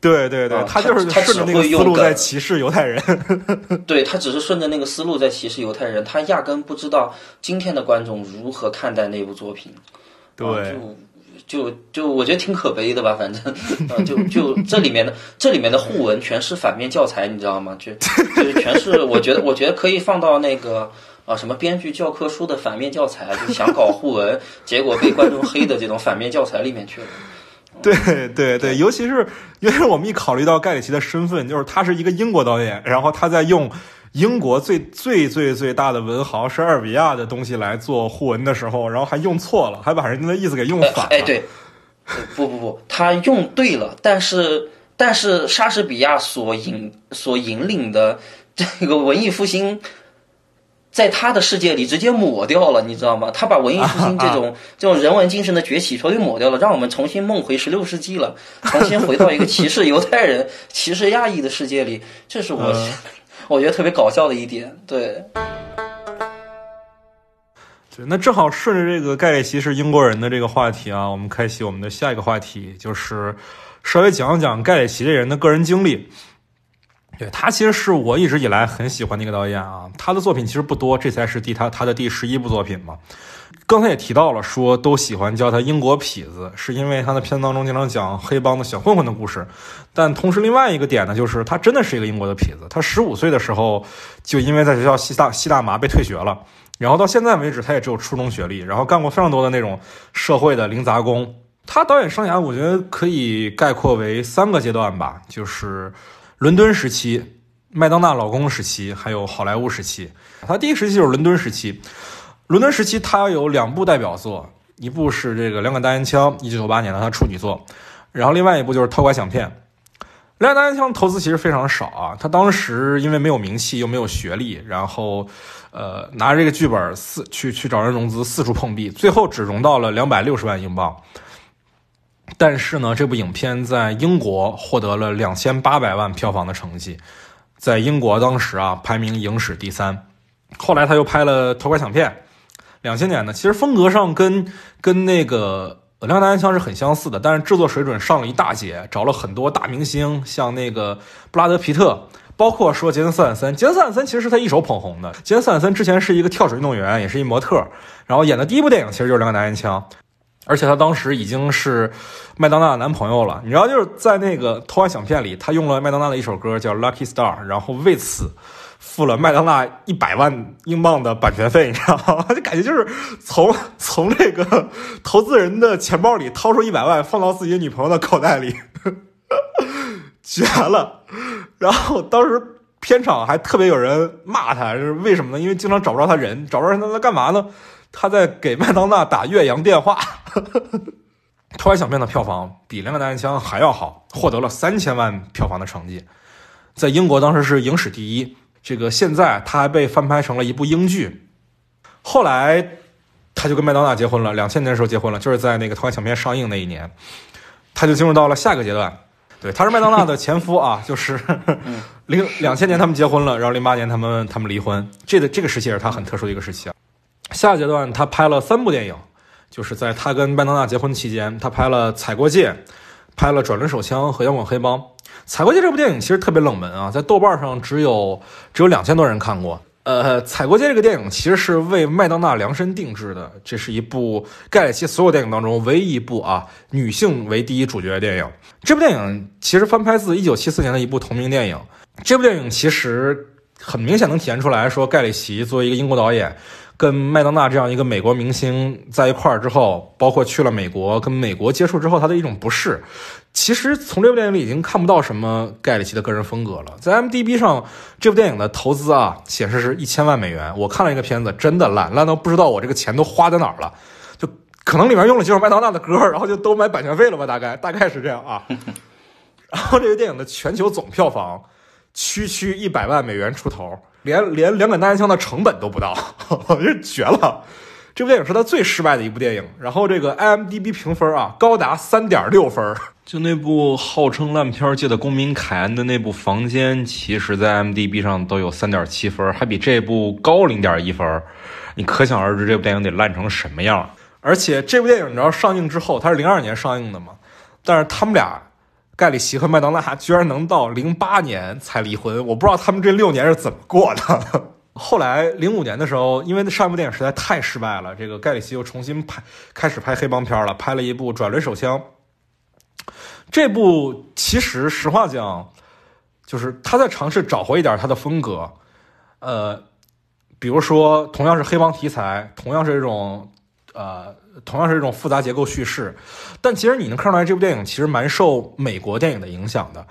对对对，他就是顺着那个思路在歧视犹太人。(laughs) 对他只是顺着那个思路在歧视犹太人，他压根不知道今天的观众如何看待那部作品。对，就就就我觉得挺可悲的吧，反正就就 (laughs) 这里面的这里面的互文全是反面教材，你知道吗？就就全是我觉得我觉得可以放到那个啊什么编剧教科书的反面教材，就想搞互文，结果被观众黑的这种反面教材里面去了。对对对，尤其是因为我们一考虑到盖里奇的身份，就是他是一个英国导演，然后他在用英国最最最最大的文豪莎士比亚的东西来做互文的时候，然后还用错了，还把人家的意思给用反了。哎，对，不不不，他用对了，但是但是莎士比亚所引所引领的这个文艺复兴。在他的世界里直接抹掉了，你知道吗？他把文艺复兴这种 (laughs) 这种人文精神的崛起，所以抹掉了，让我们重新梦回十六世纪了，(laughs) 重新回到一个歧视犹太人、歧视亚裔的世界里。这是我 (laughs) 我觉得特别搞笑的一点。对，对，那正好顺着这个盖里奇是英国人的这个话题啊，我们开启我们的下一个话题，就是稍微讲一讲盖里奇这人的个人经历。对他其实是我一直以来很喜欢的一个导演啊，他的作品其实不多，这才是第他他的第十一部作品嘛。刚才也提到了，说都喜欢叫他英国痞子，是因为他的片子当中经常讲黑帮的小混混的故事。但同时另外一个点呢，就是他真的是一个英国的痞子。他十五岁的时候就因为在学校吸大吸大麻被退学了，然后到现在为止他也只有初中学历，然后干过非常多的那种社会的零杂工。他导演生涯我觉得可以概括为三个阶段吧，就是。伦敦时期、麦当娜老公时期，还有好莱坞时期。他第一时期就是伦敦时期。伦敦时期，他有两部代表作，一部是这个《两杆大烟枪》，一九九八年的他处女作，然后另外一部就是《偷拐响骗》。《两杆大烟枪》投资其实非常少啊，他当时因为没有名气又没有学历，然后呃拿着这个剧本四去去找人融资，四处碰壁，最后只融到了两百六十万英镑。但是呢，这部影片在英国获得了两千八百万票房的成绩，在英国当时啊排名影史第三。后来他又拍了《头块抢骗》，两千年的，其实风格上跟跟那个《亮大烟枪》是很相似的，但是制作水准上了一大截，找了很多大明星，像那个布拉德皮特。包括说杰森斯坦森，杰森斯坦森其实是他一手捧红的。杰森斯坦森之前是一个跳水运动员，也是一模特，然后演的第一部电影其实就是《两个拿烟枪》，而且他当时已经是麦当娜的男朋友了。你知道，就是在那个《偷换响片》里，他用了麦当娜的一首歌叫《Lucky Star》，然后为此付了麦当娜一百万英镑的版权费，你知道吗？就感觉就是从 (laughs) 从这个投资人的钱包里掏出一百万，放到自己女朋友的口袋里。(laughs) 绝了！然后当时片场还特别有人骂他，是为什么呢？因为经常找不着他人，找不着人他在干嘛呢？他在给麦当娜打越洋电话。偷拍小片的票房比《两个大烟枪》还要好，获得了三千万票房的成绩，在英国当时是影史第一。这个现在他还被翻拍成了一部英剧。后来他就跟麦当娜结婚了，两千年的时候结婚了，就是在那个《偷拍小片》上映那一年，他就进入到了下个阶段。对，他是麦当娜的前夫啊，(laughs) 就是零两千年他们结婚了，然后零八年他们他们离婚，这个这个时期也是他很特殊的一个时期啊。下阶段他拍了三部电影，就是在他跟麦当娜结婚期间，他拍了《踩过界》，拍了《转轮手枪》和《摇滚黑帮》。《踩过界》这部电影其实特别冷门啊，在豆瓣上只有只有两千多人看过。呃，踩过界这个电影其实是为麦当娜量身定制的，这是一部盖里奇所有电影当中唯一一部啊女性为第一主角的电影。这部电影其实翻拍自一九七四年的一部同名电影。这部电影其实很明显能体现出来说，盖里奇作为一个英国导演。跟麦当娜这样一个美国明星在一块儿之后，包括去了美国，跟美国接触之后，他的一种不适。其实从这部电影里已经看不到什么盖里奇的个人风格了。在 m d b 上，这部电影的投资啊显示是一千万美元。我看了一个片子，真的烂烂到不知道我这个钱都花在哪儿了。就可能里面用了几首麦当娜的歌，然后就都买版权费了吧，大概大概是这样啊。(laughs) 然后这个电影的全球总票房区区一百万美元出头。连连两杆大烟枪的成本都不到，这绝了！这部电影是他最失败的一部电影。然后这个 IMDB 评分啊，高达三点六分。就那部号称烂片界的公民凯恩的那部《房间》，其实在 IMDB 上都有三点七分，还比这部高零点一分。你可想而知这部电影得烂成什么样。而且这部电影你知道上映之后，它是零二年上映的嘛？但是他们俩。盖里奇和麦当娜居然能到零八年才离婚，我不知道他们这六年是怎么过的。(laughs) 后来零五年的时候，因为上一部电影实在太失败了，这个盖里奇又重新拍，开始拍黑帮片了，拍了一部《转轮手枪》。这部其实实话讲，就是他在尝试找回一点他的风格，呃，比如说同样是黑帮题材，同样是这种，呃。同样是一种复杂结构叙事，但其实你能看出来，这部电影其实蛮受美国电影的影响的。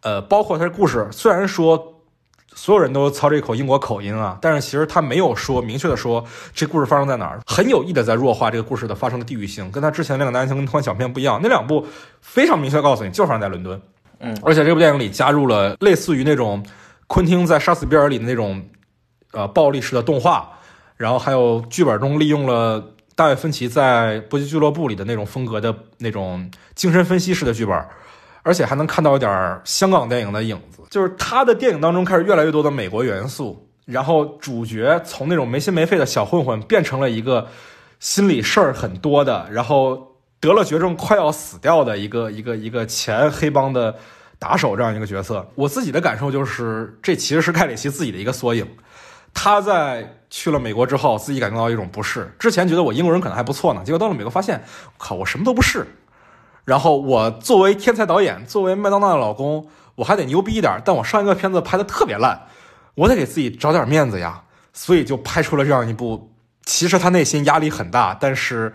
呃，包括它的故事，虽然说所有人都操这口英国口音啊，但是其实他没有说明确的说这故事发生在哪儿，很有意的在弱化这个故事的发生的地域性，跟他之前两个男枪跟偷小片不一样。那两部非常明确告诉你，就发生在伦敦。嗯，而且这部电影里加入了类似于那种昆汀在《杀死比尔》里的那种呃暴力式的动画，然后还有剧本中利用了。大卫芬奇在《搏击俱乐部》里的那种风格的那种精神分析式的剧本，而且还能看到一点香港电影的影子，就是他的电影当中开始越来越多的美国元素，然后主角从那种没心没肺的小混混变成了一个心里事儿很多的，然后得了绝症快要死掉的一个一个一个前黑帮的打手这样一个角色。我自己的感受就是，这其实是盖里奇自己的一个缩影。他在去了美国之后，自己感觉到一种不适。之前觉得我英国人可能还不错呢，结果到了美国发现，靠，我什么都不是。然后我作为天才导演，作为麦当娜的老公，我还得牛逼一点。但我上一个片子拍的特别烂，我得给自己找点面子呀。所以就拍出了这样一部，其实他内心压力很大，但是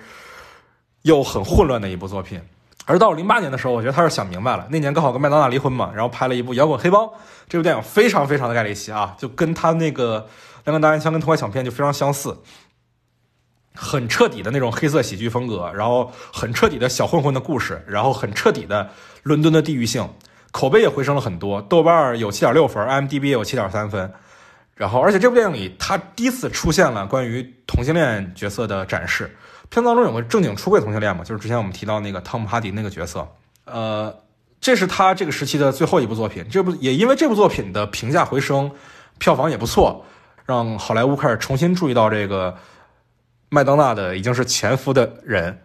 又很混乱的一部作品。而到了零八年的时候，我觉得他是想明白了。那年刚好跟麦当娜离婚嘛，然后拍了一部《摇滚黑帮》这部电影，非常非常的盖里奇啊，就跟他那个。那个大烟枪跟偷拍抢片就非常相似，很彻底的那种黑色喜剧风格，然后很彻底的小混混的故事，然后很彻底的伦敦的地域性，口碑也回升了很多，豆瓣有七点六分，IMDB 有七点三分，然后而且这部电影里他第一次出现了关于同性恋角色的展示，片当中有个正经出柜同性恋嘛，就是之前我们提到那个汤姆哈迪那个角色，呃，这是他这个时期的最后一部作品。这部也因为这部作品的评价回升，票房也不错，让好莱坞开始重新注意到这个麦当娜的已经是前夫的人。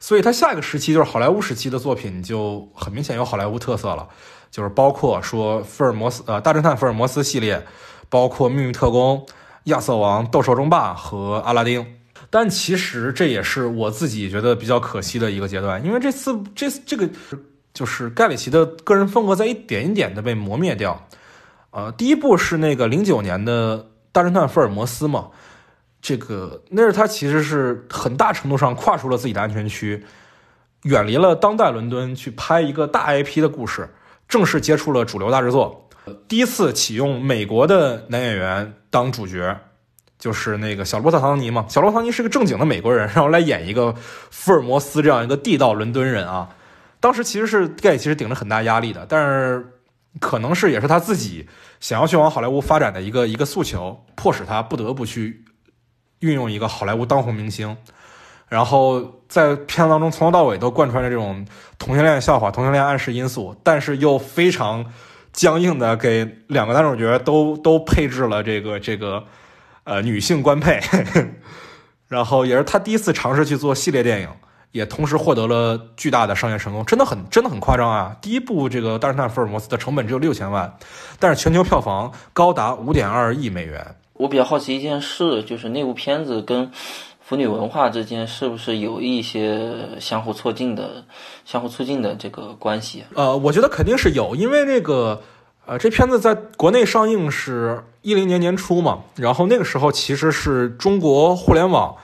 所以他下一个时期就是好莱坞时期的作品就很明显有好莱坞特色了，就是包括说福尔摩斯呃大侦探福尔摩斯系列，包括秘密特工、亚瑟王、斗兽争霸和阿拉丁。但其实这也是我自己觉得比较可惜的一个阶段，因为这次这这个就是盖里奇的个人风格在一点一点的被磨灭掉。呃，第一部是那个零九年的大侦探福尔摩斯嘛。这个那是他其实是很大程度上跨出了自己的安全区，远离了当代伦敦，去拍一个大 IP 的故事，正式接触了主流大制作，第一次启用美国的男演员当主角，就是那个小罗伯特·唐尼嘛。小罗伯特·唐尼是个正经的美国人，然后来演一个福尔摩斯这样一个地道伦敦人啊。当时其实是盖其实顶着很大压力的，但是可能是也是他自己想要去往好莱坞发展的一个一个诉求，迫使他不得不去。运用一个好莱坞当红明星，然后在片当中从头到尾都贯穿着这种同性恋笑话、同性恋暗示因素，但是又非常僵硬的给两个男主角都都配置了这个这个呃女性官配，(laughs) 然后也是他第一次尝试去做系列电影，也同时获得了巨大的商业成功，真的很真的很夸张啊！第一部这个《大侦探福尔摩斯》的成本只有六千万，但是全球票房高达五点二亿美元。我比较好奇一件事，就是那部片子跟腐女文化之间是不是有一些相互促进的、相互促进的这个关系？呃，我觉得肯定是有，因为那个呃，这片子在国内上映是一零年年初嘛，然后那个时候其实是中国互联网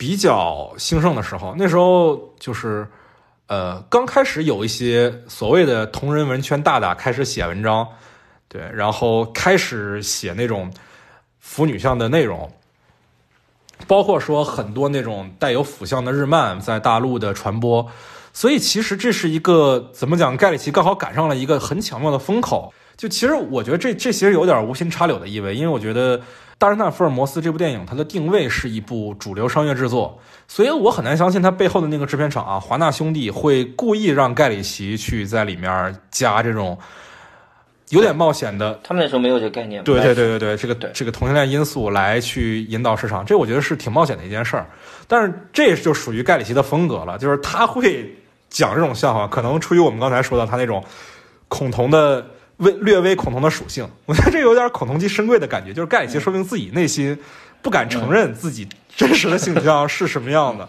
比较兴盛的时候，那时候就是呃，刚开始有一些所谓的同人文圈大大开始写文章，对，然后开始写那种。腐女向的内容，包括说很多那种带有腐向的日漫在大陆的传播，所以其实这是一个怎么讲？盖里奇刚好赶上了一个很巧妙的风口。就其实我觉得这这其实有点无心插柳的意味，因为我觉得《大侦探福尔摩斯》这部电影它的定位是一部主流商业制作，所以我很难相信它背后的那个制片厂啊，华纳兄弟会故意让盖里奇去在里面加这种。有点冒险的，他们那时候没有这个概念。对对对对对，这个这个同性恋因素来去引导市场，这我觉得是挺冒险的一件事儿。但是这就属于盖里奇的风格了，就是他会讲这种笑话，可能出于我们刚才说的他那种恐同的微略微恐同的属性。我觉得这有点恐同即深贵的感觉，就是盖里奇说明自己内心不敢承认自己真实的性取向是什么样的。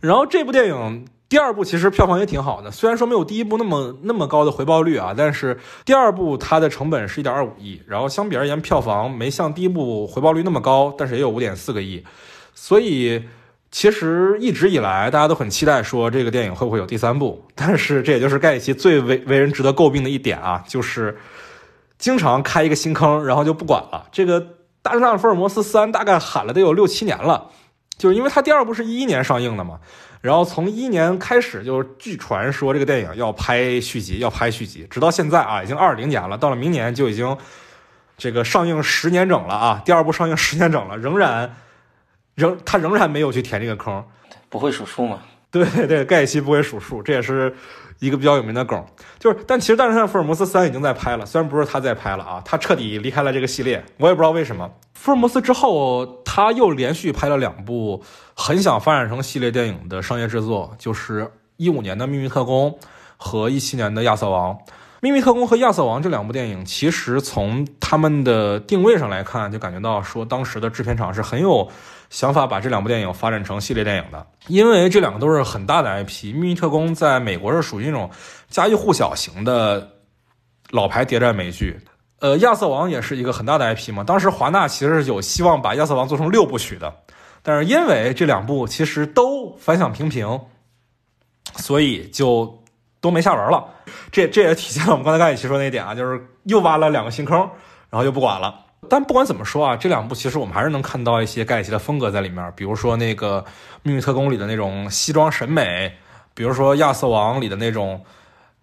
然后这部电影。第二部其实票房也挺好的，虽然说没有第一部那么那么高的回报率啊，但是第二部它的成本是一点二五亿，然后相比而言票房没像第一部回报率那么高，但是也有五点四个亿，所以其实一直以来大家都很期待说这个电影会不会有第三部，但是这也就是盖里奇最为为人值得诟病的一点啊，就是经常开一个新坑，然后就不管了。这个《大侦探福尔摩斯三》大概喊了得有六七年了，就是因为它第二部是一一年上映的嘛。然后从一年开始，就是据传说这个电影要拍续集，要拍续集，直到现在啊，已经二零年了，到了明年就已经这个上映十年整了啊，第二部上映十年整了，仍然仍他仍然没有去填这个坑，不会数数嘛？对 (laughs) 对，盖西不会数数，这也是。一个比较有名的梗，就是，但其实《大侦探福尔摩斯三》已经在拍了，虽然不是他在拍了啊，他彻底离开了这个系列，我也不知道为什么。福尔摩斯之后，他又连续拍了两部很想发展成系列电影的商业制作，就是一五年的《秘密特工》和一七年的《亚瑟王》。《秘密特工》和《亚瑟王》这两部电影，其实从他们的定位上来看，就感觉到说当时的制片厂是很有。想法把这两部电影发展成系列电影的，因为这两个都是很大的 IP，《秘密特工》在美国是属于那种家喻户晓型的老牌谍战美剧。呃，《亚瑟王》也是一个很大的 IP 嘛。当时华纳其实是有希望把《亚瑟王》做成六部曲的，但是因为这两部其实都反响平平，所以就都没下文了。这这也体现了我们刚才盖里奇说那一点啊，就是又挖了两个新坑，然后就不管了。但不管怎么说啊，这两部其实我们还是能看到一些盖里奇的风格在里面，比如说那个《秘密特工》里的那种西装审美，比如说《亚瑟王》里的那种，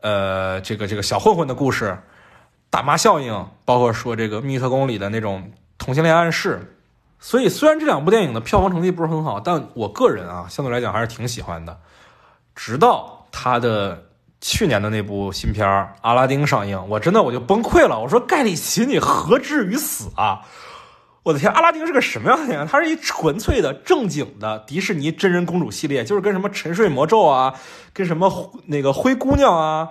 呃，这个这个小混混的故事，大妈效应，包括说这个《秘密特工》里的那种同性恋暗示，所以虽然这两部电影的票房成绩不是很好，但我个人啊相对来讲还是挺喜欢的。直到他的去年的那部新片《阿拉丁》上映，我真的我就崩溃了。我说盖里奇，你何至于死啊？我的天，阿拉丁是个什么样的电影？它是一纯粹的正经的迪士尼真人公主系列，就是跟什么沉睡魔咒啊，跟什么那个灰姑娘啊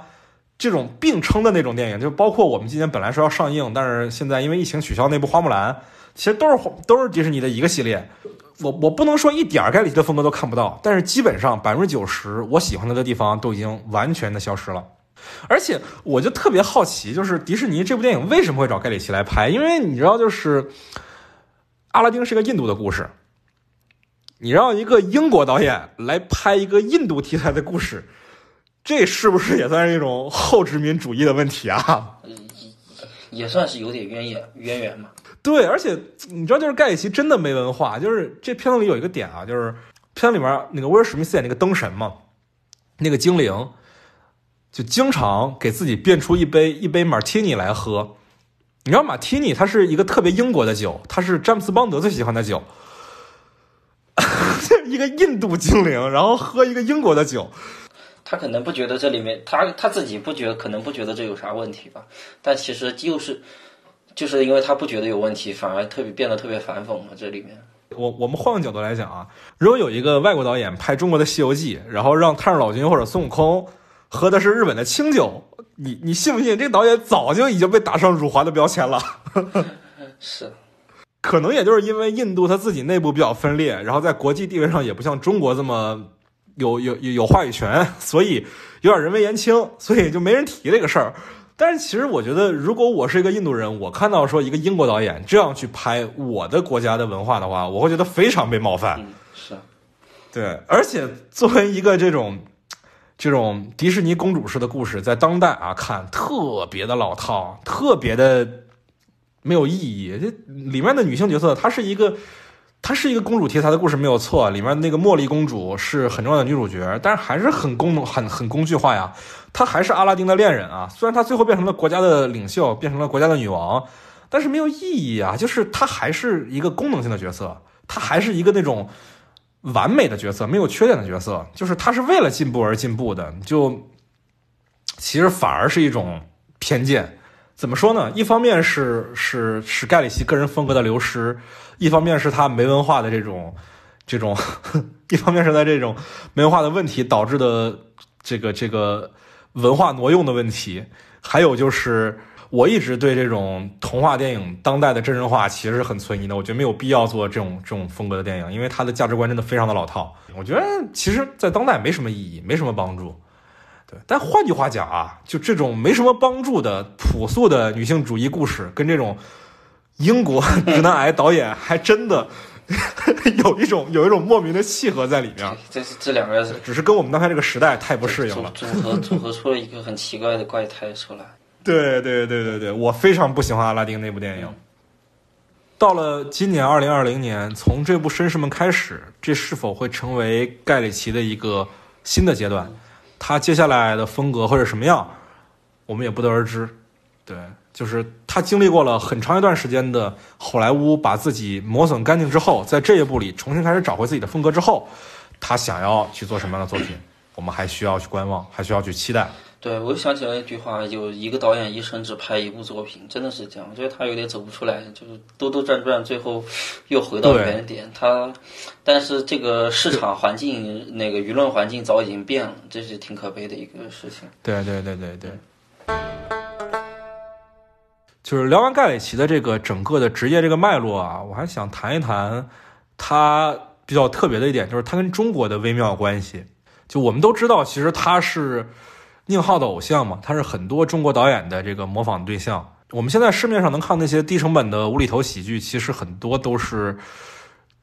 这种并称的那种电影，就包括我们今年本来说要上映，但是现在因为疫情取消那部花木兰，其实都是都是迪士尼的一个系列。我我不能说一点盖里奇的风格都看不到，但是基本上百分之九十我喜欢他的地方都已经完全的消失了。而且我就特别好奇，就是迪士尼这部电影为什么会找盖里奇来拍？因为你知道，就是。阿拉丁是个印度的故事，你让一个英国导演来拍一个印度题材的故事，这是不是也算是一种后殖民主义的问题啊？也也算是有点渊源渊源嘛。对，而且你知道，就是盖里奇真的没文化。就是这片子里有一个点啊，就是片子里面那个威尔史密斯演那个灯神嘛，那个精灵就经常给自己变出一杯一杯马提尼来喝。你知道马提尼，它是一个特别英国的酒，它是詹姆斯邦德最喜欢的酒。(laughs) 一个印度精灵，然后喝一个英国的酒，他可能不觉得这里面，他他自己不觉得，可能不觉得这有啥问题吧。但其实就是，就是因为他不觉得有问题，反而特别变得特别反讽了。这里面，我我们换个角度来讲啊，如果有一个外国导演拍中国的《西游记》，然后让太上老君或者孙悟空喝的是日本的清酒。你你信不信？这个导演早就已经被打上辱华的标签了。(laughs) 是，可能也就是因为印度他自己内部比较分裂，然后在国际地位上也不像中国这么有有有有话语权，所以有点人微言轻，所以就没人提这个事儿。但是其实我觉得，如果我是一个印度人，我看到说一个英国导演这样去拍我的国家的文化的话，我会觉得非常被冒犯。是，对，而且作为一个这种。这种迪士尼公主式的故事，在当代啊看特别的老套，特别的没有意义。这里面的女性角色，她是一个，她是一个公主题材的故事，没有错。里面那个茉莉公主是很重要的女主角，但是还是很功能、很很工具化呀。她还是阿拉丁的恋人啊，虽然她最后变成了国家的领袖，变成了国家的女王，但是没有意义啊。就是她还是一个功能性的角色，她还是一个那种。完美的角色，没有缺点的角色，就是他是为了进步而进步的，就其实反而是一种偏见。怎么说呢？一方面是是是盖里奇个人风格的流失，一方面是他没文化的这种这种，(laughs) 一方面是在这种没文化的问题导致的这个这个文化挪用的问题，还有就是。我一直对这种童话电影当代的真人化其实是很存疑的，我觉得没有必要做这种这种风格的电影，因为它的价值观真的非常的老套。我觉得其实，在当代没什么意义，没什么帮助。对，但换句话讲啊，就这种没什么帮助的朴素的女性主义故事，跟这种英国 (laughs) 直男癌导演还真的 (laughs) 有一种有一种莫名的契合在里面。这是这两个只是跟我们当下这个时代太不适应了，组合组合出了一个很奇怪的怪胎出来。(laughs) 对对对对对，我非常不喜欢阿拉丁那部电影。到了今年二零二零年，从这部《绅士们》开始，这是否会成为盖里奇的一个新的阶段？他接下来的风格或者什么样？我们也不得而知。对，就是他经历过了很长一段时间的好莱坞，把自己磨损干净之后，在这一部里重新开始找回自己的风格之后，他想要去做什么样的作品？我们还需要去观望，还需要去期待。对，我又想起来一句话，有一个导演一生只拍一部作品，真的是这样。我觉得他有点走不出来，就是兜兜转转，最后又回到原点。他，但是这个市场环境、那个舆论环境早已经变了，这是挺可悲的一个事情。对对对对对。就是聊完盖里奇的这个整个的职业这个脉络啊，我还想谈一谈他比较特别的一点，就是他跟中国的微妙关系。就我们都知道，其实他是。宁浩的偶像嘛，他是很多中国导演的这个模仿对象。我们现在市面上能看那些低成本的无厘头喜剧，其实很多都是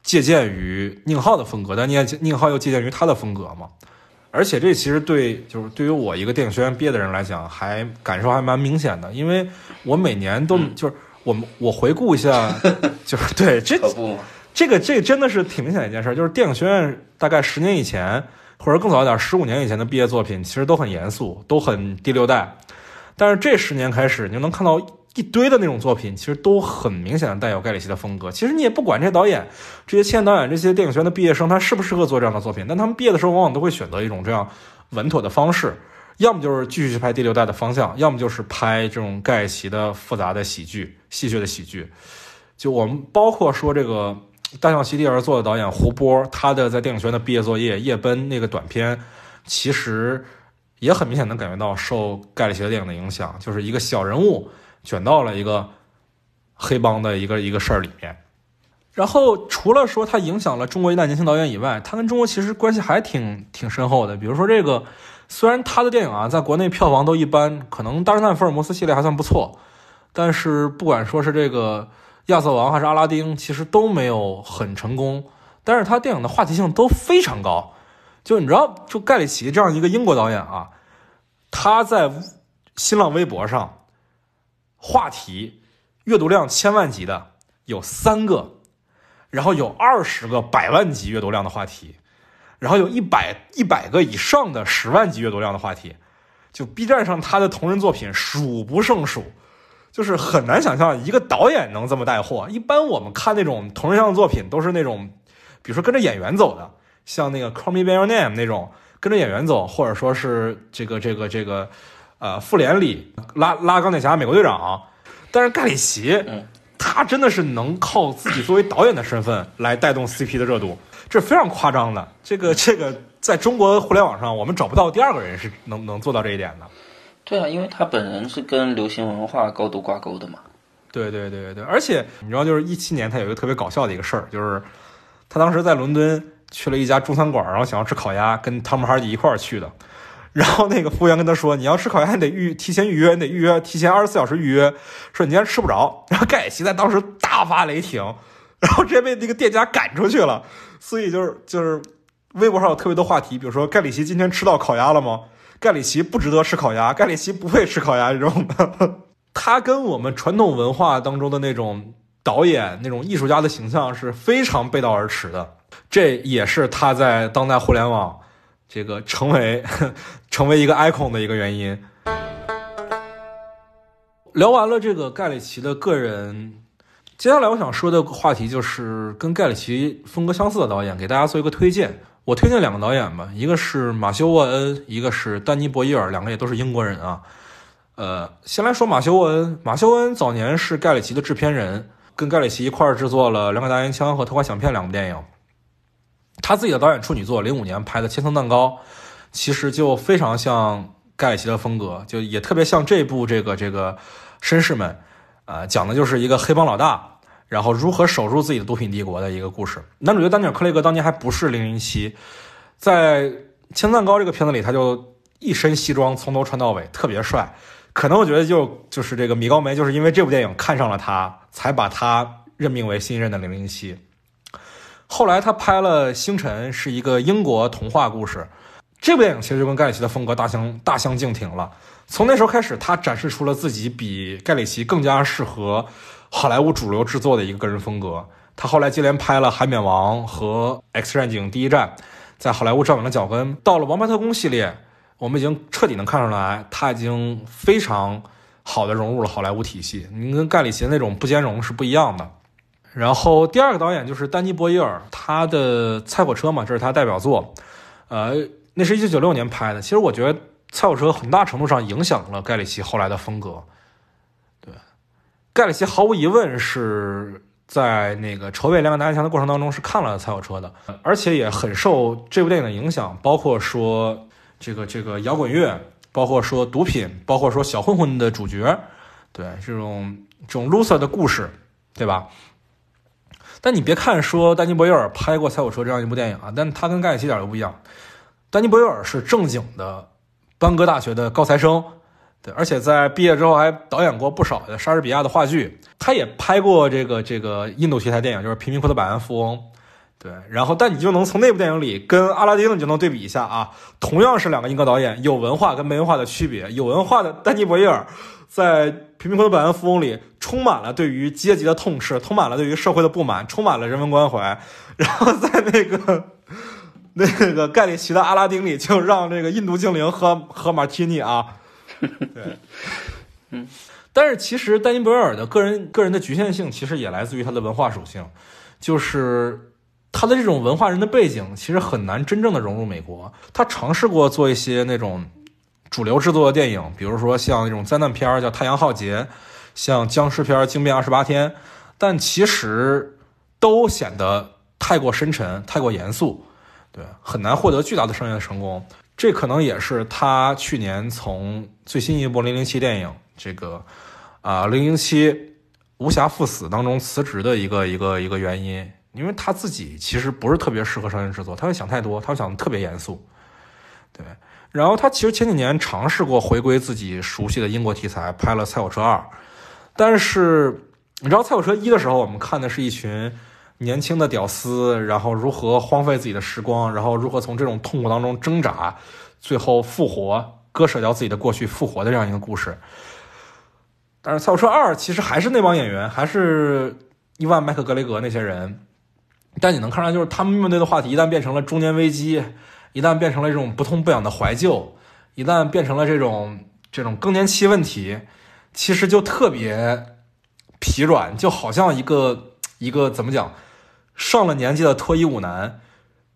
借鉴于宁浩的风格，但宁宁浩又借鉴于他的风格嘛。而且这其实对就是对于我一个电影学院毕业的人来讲，还感受还蛮明显的，因为我每年都就是我们我回顾一下，(laughs) 就是对这这个这真的是挺明显的一件事，就是电影学院大概十年以前。或者更早一点，十五年以前的毕业作品其实都很严肃，都很第六代。但是这十年开始，你就能看到一堆的那种作品，其实都很明显的带有盖里奇的风格。其实你也不管这些导演、这些青年导演、这些电影学院的毕业生，他适不适合做这样的作品，但他们毕业的时候往往都会选择一种这样稳妥的方式，要么就是继续去拍第六代的方向，要么就是拍这种盖里奇的复杂的喜剧、戏谑的喜剧。就我们包括说这个大象席地而坐的导演胡波，他的在电影学院的毕业作业《夜奔》那个短片，其实也很明显能感觉到受盖里奇的电影的影响，就是一个小人物卷到了一个黑帮的一个一个事儿里面。然后除了说他影响了中国一代年轻导演以外，他跟中国其实关系还挺挺深厚的。比如说这个，虽然他的电影啊在国内票房都一般，可能《大侦探福尔摩斯》系列还算不错，但是不管说是这个。亚瑟王还是阿拉丁，其实都没有很成功，但是他电影的话题性都非常高。就你知道，就盖里奇这样一个英国导演啊，他在新浪微博上话题阅读量千万级的有三个，然后有二十个百万级阅读量的话题，然后有一百一百个以上的十万级阅读量的话题，就 B 站上他的同人作品数不胜数。就是很难想象一个导演能这么带货。一般我们看那种同人像的作品，都是那种，比如说跟着演员走的，像那个《Call Me by Your Name》那种跟着演员走，或者说是这个这个这个，呃，复联里拉拉钢铁侠、美国队长。但是盖里奇，他真的是能靠自己作为导演的身份来带动 CP 的热度，这是非常夸张的。这个这个在中国互联网上，我们找不到第二个人是能能做到这一点的。对啊，因为他本人是跟流行文化高度挂钩的嘛。对对对对，而且你知道，就是一七年他有一个特别搞笑的一个事儿，就是他当时在伦敦去了一家中餐馆，然后想要吃烤鸭，跟汤姆哈迪一块儿去的。然后那个服务员跟他说：“你要吃烤鸭，你得预提前预约，你得预约提前二十四小时预约，说你今天吃不着。”然后盖里奇在当时大发雷霆，然后直接被那个店家赶出去了。所以就是就是微博上有特别多话题，比如说盖里奇今天吃到烤鸭了吗？盖里奇不值得吃烤鸭，盖里奇不配吃烤鸭。这种，(laughs) 他跟我们传统文化当中的那种导演、那种艺术家的形象是非常背道而驰的。这也是他在当代互联网这个成为 (laughs) 成为一个 icon 的一个原因。聊完了这个盖里奇的个人，接下来我想说的话题就是跟盖里奇风格相似的导演，给大家做一个推荐。我推荐两个导演吧，一个是马修·沃恩，一个是丹尼·博伊尔，两个也都是英国人啊。呃，先来说马修·沃恩。马修·沃恩早年是盖里奇的制片人，跟盖里奇一块儿制作了《两杆大烟枪》和《特快响片》两部电影。他自己的导演处女作，零五年拍的《千层蛋糕》，其实就非常像盖里奇的风格，就也特别像这部这个这个绅士们，呃，讲的就是一个黑帮老大。然后如何守住自己的毒品帝国的一个故事。男主角丹尼尔·克雷格当年还不是零零七，在《青蛋糕》这个片子里，他就一身西装，从头穿到尾，特别帅。可能我觉得就就是这个米高梅就是因为这部电影看上了他，才把他任命为新任的零零七。后来他拍了《星辰》，是一个英国童话故事。这部电影其实就跟盖里奇的风格大相大相径庭了。从那时候开始，他展示出了自己比盖里奇更加适合。好莱坞主流制作的一个个人风格，他后来接连拍了《海绵王》和《X 战警：第一战》，在好莱坞站稳了脚跟。到了《王牌特工》系列，我们已经彻底能看出来，他已经非常好的融入了好莱坞体系。你跟盖里奇那种不兼容是不一样的。然后第二个导演就是丹尼·博伊尔，他的《菜火车》嘛，这是他代表作，呃，那是一九九六年拍的。其实我觉得《菜火车》很大程度上影响了盖里奇后来的风格。盖里奇毫无疑问是在那个筹备《两个大家强》的过程当中是看了《赛火车》的，而且也很受这部电影的影响，包括说这个这个摇滚乐，包括说毒品，包括说小混混的主角，对这种这种 loser 的故事，对吧？但你别看说丹尼·博伊尔拍过《赛火车》这样一部电影啊，但他跟盖里奇一点都不一样，丹尼·博伊尔是正经的班戈大学的高材生。对，而且在毕业之后还导演过不少的莎士比亚的话剧，他也拍过这个这个印度题材电影，就是《贫民窟的百万富翁》。对，然后但你就能从那部电影里跟《阿拉丁》你就能对比一下啊，同样是两个英国导演，有文化跟没文化的区别。有文化的丹尼·博伊尔在《贫民窟的百万富翁》里充满了对于阶级的痛斥，充满了对于社会的不满，充满了人文关怀。然后在那个那个盖里奇的《阿拉丁》里，就让这个印度精灵喝喝马提尼啊。(laughs) 对，嗯，但是其实丹尼·博尔的个人个人的局限性，其实也来自于他的文化属性，就是他的这种文化人的背景，其实很难真正的融入美国。他尝试过做一些那种主流制作的电影，比如说像那种灾难片叫《太阳浩劫》，像僵尸片《惊变二十八天》，但其实都显得太过深沉、太过严肃，对，很难获得巨大的商业成功。这可能也是他去年从最新一部《零零七》电影这个啊《零零七无暇赴死》当中辞职的一个一个一个原因，因为他自己其实不是特别适合商业制作，他会想太多，他会想的特别严肃，对。然后他其实前几年尝试过回归自己熟悉的英国题材，拍了《赛火车二》，但是你知道《赛火车一》的时候，我们看的是一群。年轻的屌丝，然后如何荒废自己的时光，然后如何从这种痛苦当中挣扎，最后复活，割舍掉自己的过去，复活的这样一个故事。但是《赛车车二》其实还是那帮演员，还是伊万·麦克格雷格那些人，但你能看出来，就是他们面对的话题，一旦变成了中年危机，一旦变成了这种不痛不痒的怀旧，一旦变成了这种这种更年期问题，其实就特别疲软，就好像一个一个怎么讲？上了年纪的脱衣舞男，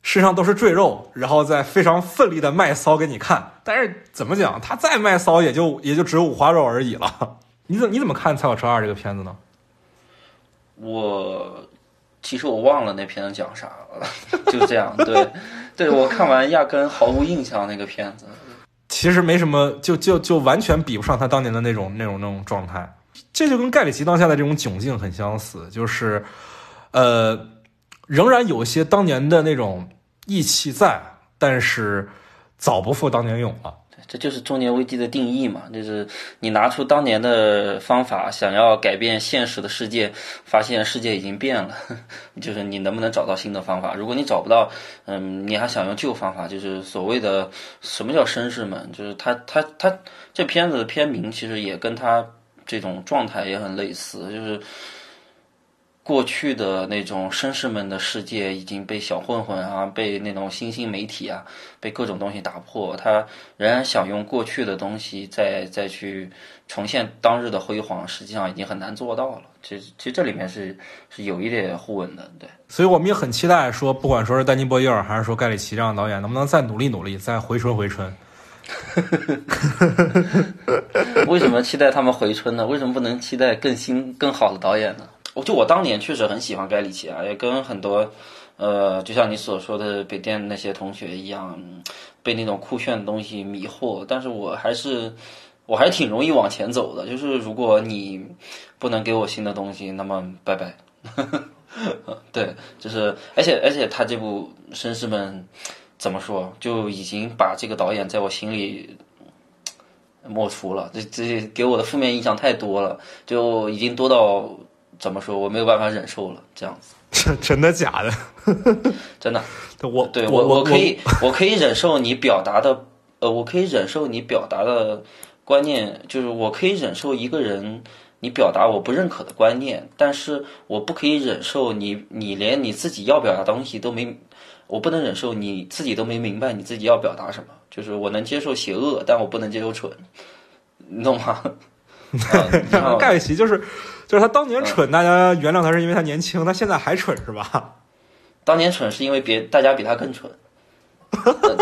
身上都是赘肉，然后在非常奋力的卖骚给你看。但是怎么讲，他再卖骚，也就也就只有五花肉而已了。(laughs) 你怎你怎么看《蔡小车二》这个片子呢？我其实我忘了那片子讲啥了，(laughs) 就这样。对，对我看完压根毫无印象那个片子。其实没什么，就就就完全比不上他当年的那种那种那种状态。这就跟盖里奇当下的这种窘境很相似，就是，呃。仍然有一些当年的那种义气在，但是早不复当年勇了。这就是中年危机的定义嘛，就是你拿出当年的方法，想要改变现实的世界，发现世界已经变了，(laughs) 就是你能不能找到新的方法？如果你找不到，嗯，你还想用旧方法，就是所谓的什么叫绅士们？就是他他他这片子的片名其实也跟他这种状态也很类似，就是。过去的那种绅士们的世界已经被小混混啊，被那种新兴媒体啊，被各种东西打破。他仍然想用过去的东西再再去重现当日的辉煌，实际上已经很难做到了。其实，其实这里面是是有一点互文的，对。所以我们也很期待，说不管说是丹尼·波伊尔还是说盖里奇这样的导演，能不能再努力努力，再回春回春。(laughs) 为什么期待他们回春呢？为什么不能期待更新更好的导演呢？我就我当年确实很喜欢盖里奇啊，也跟很多，呃，就像你所说的北电那些同学一样，被那种酷炫的东西迷惑。但是我还是，我还挺容易往前走的。就是如果你不能给我新的东西，那么拜拜。(laughs) 对，就是而且而且他这部《绅士们》怎么说，就已经把这个导演在我心里抹除了。这这给我的负面印象太多了，就已经多到。怎么说？我没有办法忍受了，这样子。(laughs) 真真的假的？(laughs) 真的。我对我我可以我可以忍受你表达的，呃，我可以忍受你表达的观念，就是我可以忍受一个人你表达我不认可的观念，但是我不可以忍受你你连你自己要表达东西都没，我不能忍受你自己都没明白你自己要表达什么。就是我能接受邪恶，但我不能接受蠢，你懂吗？盖里奇就是。就是他当年蠢，大家原谅他是因为他年轻，他现在还蠢是吧？当年蠢是因为别大家比他更蠢，(laughs)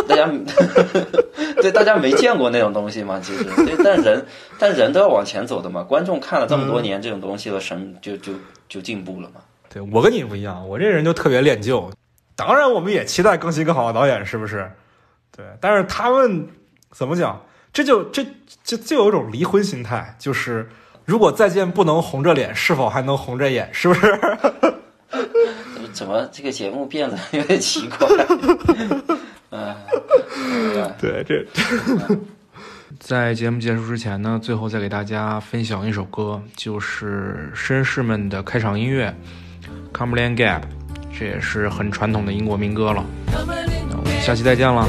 大家 (laughs) 对大家没见过那种东西嘛？其实，但人但人都要往前走的嘛。观众看了这么多年这种东西了神就就就进步了嘛。对我跟你不一样，我这人就特别恋旧。当然，我们也期待更新更好的导演，是不是？对，但是他们怎么讲？这就这就就有一种离婚心态，就是。如果再见不能红着脸，是否还能红着眼？是不是？(laughs) 怎么这个节目变得有点奇怪？(laughs) 嗯，对，这在节目结束之前呢，最后再给大家分享一首歌，就是《绅士们》的开场音乐《Cumberland Gap》，这也是很传统的英国民歌了。那我们下期再见了。